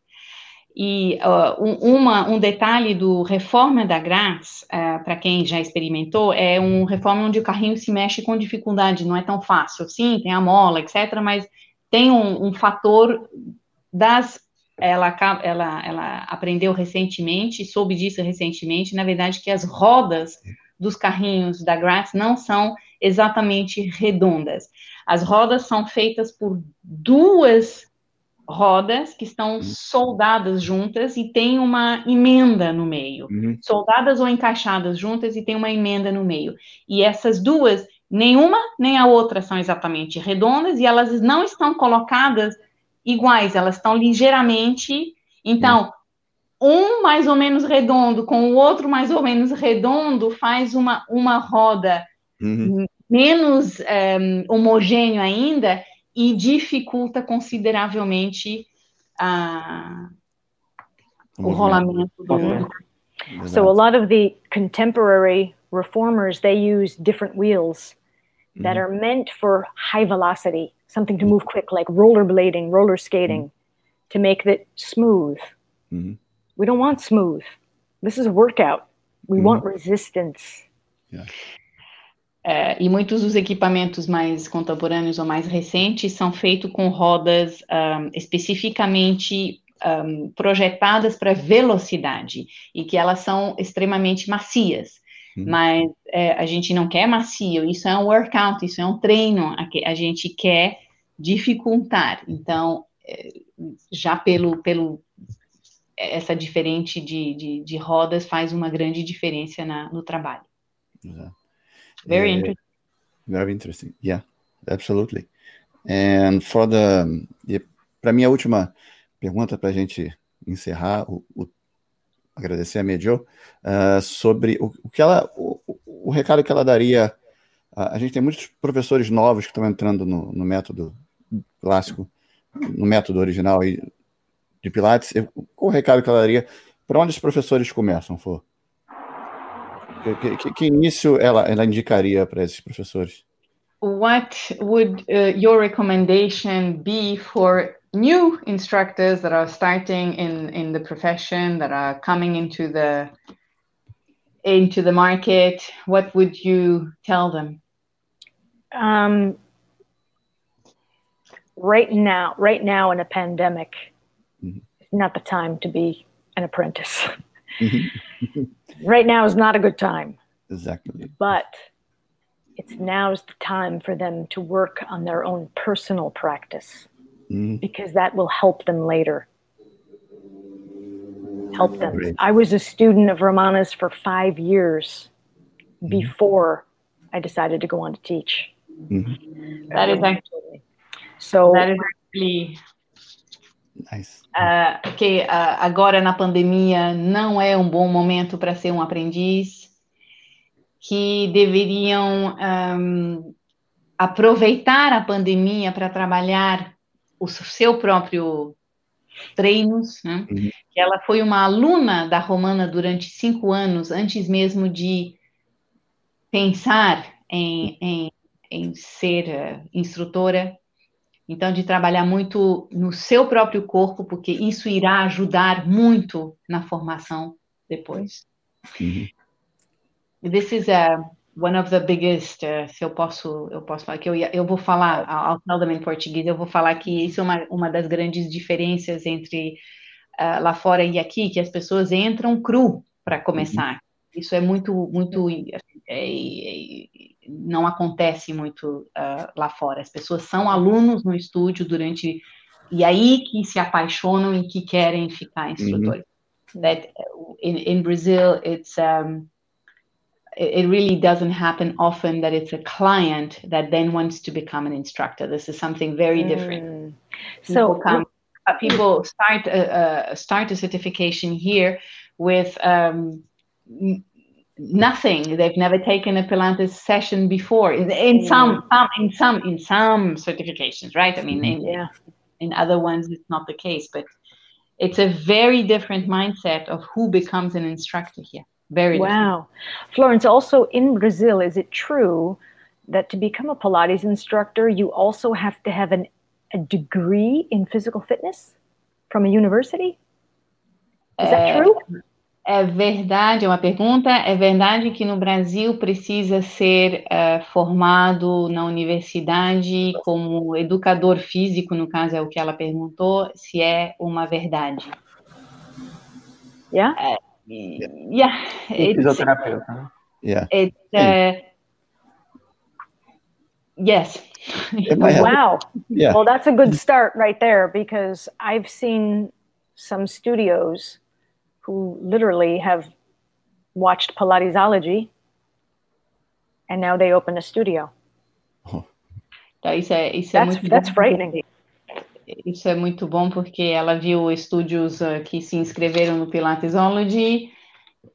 E uh, um, uma, um detalhe do reforma da Graz, uh, para quem já experimentou, é um reforma onde o carrinho se mexe com dificuldade, não é tão fácil. Sim, tem a mola, etc., mas tem um, um fator das. Ela, ela, ela aprendeu recentemente, soube disso recentemente, na verdade, que as rodas dos carrinhos da Graz não são exatamente redondas. As rodas são feitas por duas rodas que estão uhum. soldadas juntas e tem uma emenda no meio. Uhum. Soldadas ou encaixadas juntas e tem uma emenda no meio. E essas duas, nenhuma nem a outra são exatamente redondas e elas não estão colocadas iguais, elas estão ligeiramente. Então, uhum. um mais ou menos redondo com o outro mais ou menos redondo faz uma, uma roda uhum. menos um, eh, homogênea ainda e dificulta consideravelmente a, o rolamento do So a lot of the contemporary reformers they use different wheels that mm -hmm. are meant for high velocity, something to move quick, like rollerblading, roller skating, mm -hmm. to make it smooth. Mm -hmm. We don't want smooth. This is a workout. We mm-hmm. want resistance. Yeah. É, e muitos dos equipamentos mais contemporâneos ou mais recentes são feitos com rodas um, especificamente um, projetadas para velocidade e que elas são extremamente macias. Hum. Mas é, a gente não quer macio, isso é um workout, isso é um treino, a, a gente quer dificultar. Então, já pelo, pelo essa diferente de, de, de rodas faz uma grande diferença na, no trabalho. Yeah. Very uh, interesting. Very interesting. Yeah, absolutely. And for the para minha última pergunta para a gente encerrar, o, o, agradecer a Medio uh, sobre o, o, que ela, o, o, recado que ela daria. Uh, a gente tem muitos professores novos que estão entrando no, no método clássico, no método original aí de Pilates. Qual o recado que ela daria? Para onde os professores começam, for? Que, que, que, início ela, ela indicaria para esses professores? What would uh, your recommendation be for new instructors that are starting in, in the profession, that are coming into the into the market? What would you tell them? Um, right now, right now in a pandemic, mm-hmm. not the time to be an apprentice. *laughs* *laughs* Right now is not a good time. Exactly. But it's now is the time for them to work on their own personal practice mm-hmm. because that will help them later. Help them. Great. I was a student of Romana's for five years mm-hmm. before I decided to go on to teach. Mm-hmm. That is actually so. That is actually Nice. Uh, que uh, agora na pandemia não é um bom momento para ser um aprendiz, que deveriam um, aproveitar a pandemia para trabalhar o seu próprio treinos, né? Uhum. Ela foi uma aluna da Romana durante cinco anos, antes mesmo de pensar em, em, em ser uh, instrutora. Então, de trabalhar muito no seu próprio corpo, porque isso irá ajudar muito na formação depois. Uhum. This is a uh, one of the biggest, uh, se eu posso, eu posso falar que eu, eu vou falar, ao tell them em português, eu vou falar que isso é uma, uma das grandes diferenças entre uh, lá fora e aqui, que as pessoas entram cru para começar. Uhum. Isso é muito, muito, é, é, não acontece muito uh, lá fora. As pessoas são alunos no estúdio durante, e aí que se apaixonam e que querem ficar instrutores. Uhum. That in, in Brazil, it's um, it really doesn't happen often that it's a client that then wants to become an instructor. This is something very different. Mm. So people, come, uh, people start a, uh, start a certification here with um, nothing. They've never taken a Pilates session before. In, in some, some, in some, in some certifications, right? I mean, in, mm-hmm. yeah. in other ones, it's not the case, but it's a very different mindset of who becomes an instructor here. Very wow. Different. Florence, also in Brazil, is it true that to become a Pilates instructor, you also have to have an, a degree in physical fitness from a university? Is that é, true? É verdade, é uma pergunta. É verdade que no Brasil precisa ser uh, formado na universidade como educador físico, no caso é o que ela perguntou, se é uma verdade. Yeah? É, yeah, it's, Yeah. It's, uh, yes. wow. Yeah. Well, that's a good start right there because I've seen some studios who literally have watched Pilatesology and now they open a studio. Oh. Isso é, isso é that's, muito that's frightening. Isso é muito bom porque ela viu estúdios uh, que se inscreveram no Pilatesology,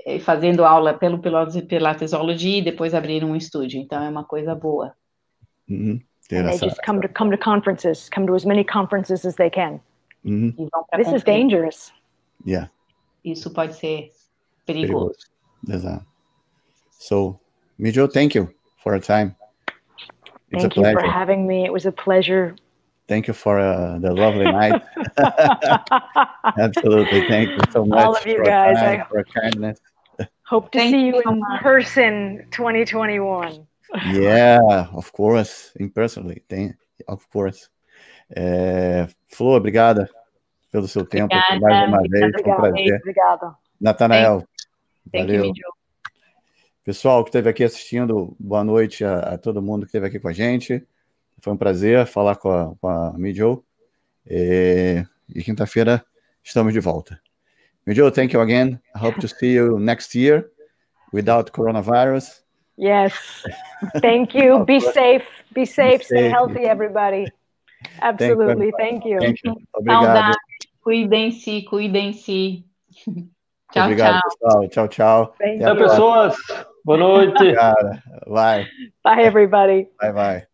eh, fazendo aula pelo Pilatesology e depois abriram um estúdio. Então é uma coisa boa. Uhum. And they just come to come to conferences, come to as many conferences as they can. Uhum. This is dangerous. Yeah. Isso pode ser perigoso. perigoso. Exato. So, Mijo, thank you for your time. It's thank you for having me. It was a pleasure Thank you for uh, the lovely night. *laughs* *laughs* Absolutely. Thank you so much. All of you guys. Time, I for kindness. Hope to Thank see you in person 2021. Yeah, of course. In personally. Of course. É, Flor, obrigada pelo seu tempo obrigada, mais uma vez. Foi um prazer. Obrigada. Natanael. Valeu. Pessoal que esteve aqui assistindo, boa noite a, a todo mundo que esteve aqui com a gente. Foi um prazer falar com a, com a Mijo. E, e quinta-feira estamos de volta. Joe, thank you again. I hope to see you next year without coronavirus. Yes. Thank you. *laughs* Be safe. Be safe. Stay healthy, everybody. Absolutely. Thank you. Thank you. Obrigado. Cuidem-se, cuidem-se. *laughs* Tchau, Obrigado, tchau. pessoal. Tchau, tchau. Tchau, pessoas. Boa noite. *laughs* Cara, vai. Bye, everybody. Bye, bye.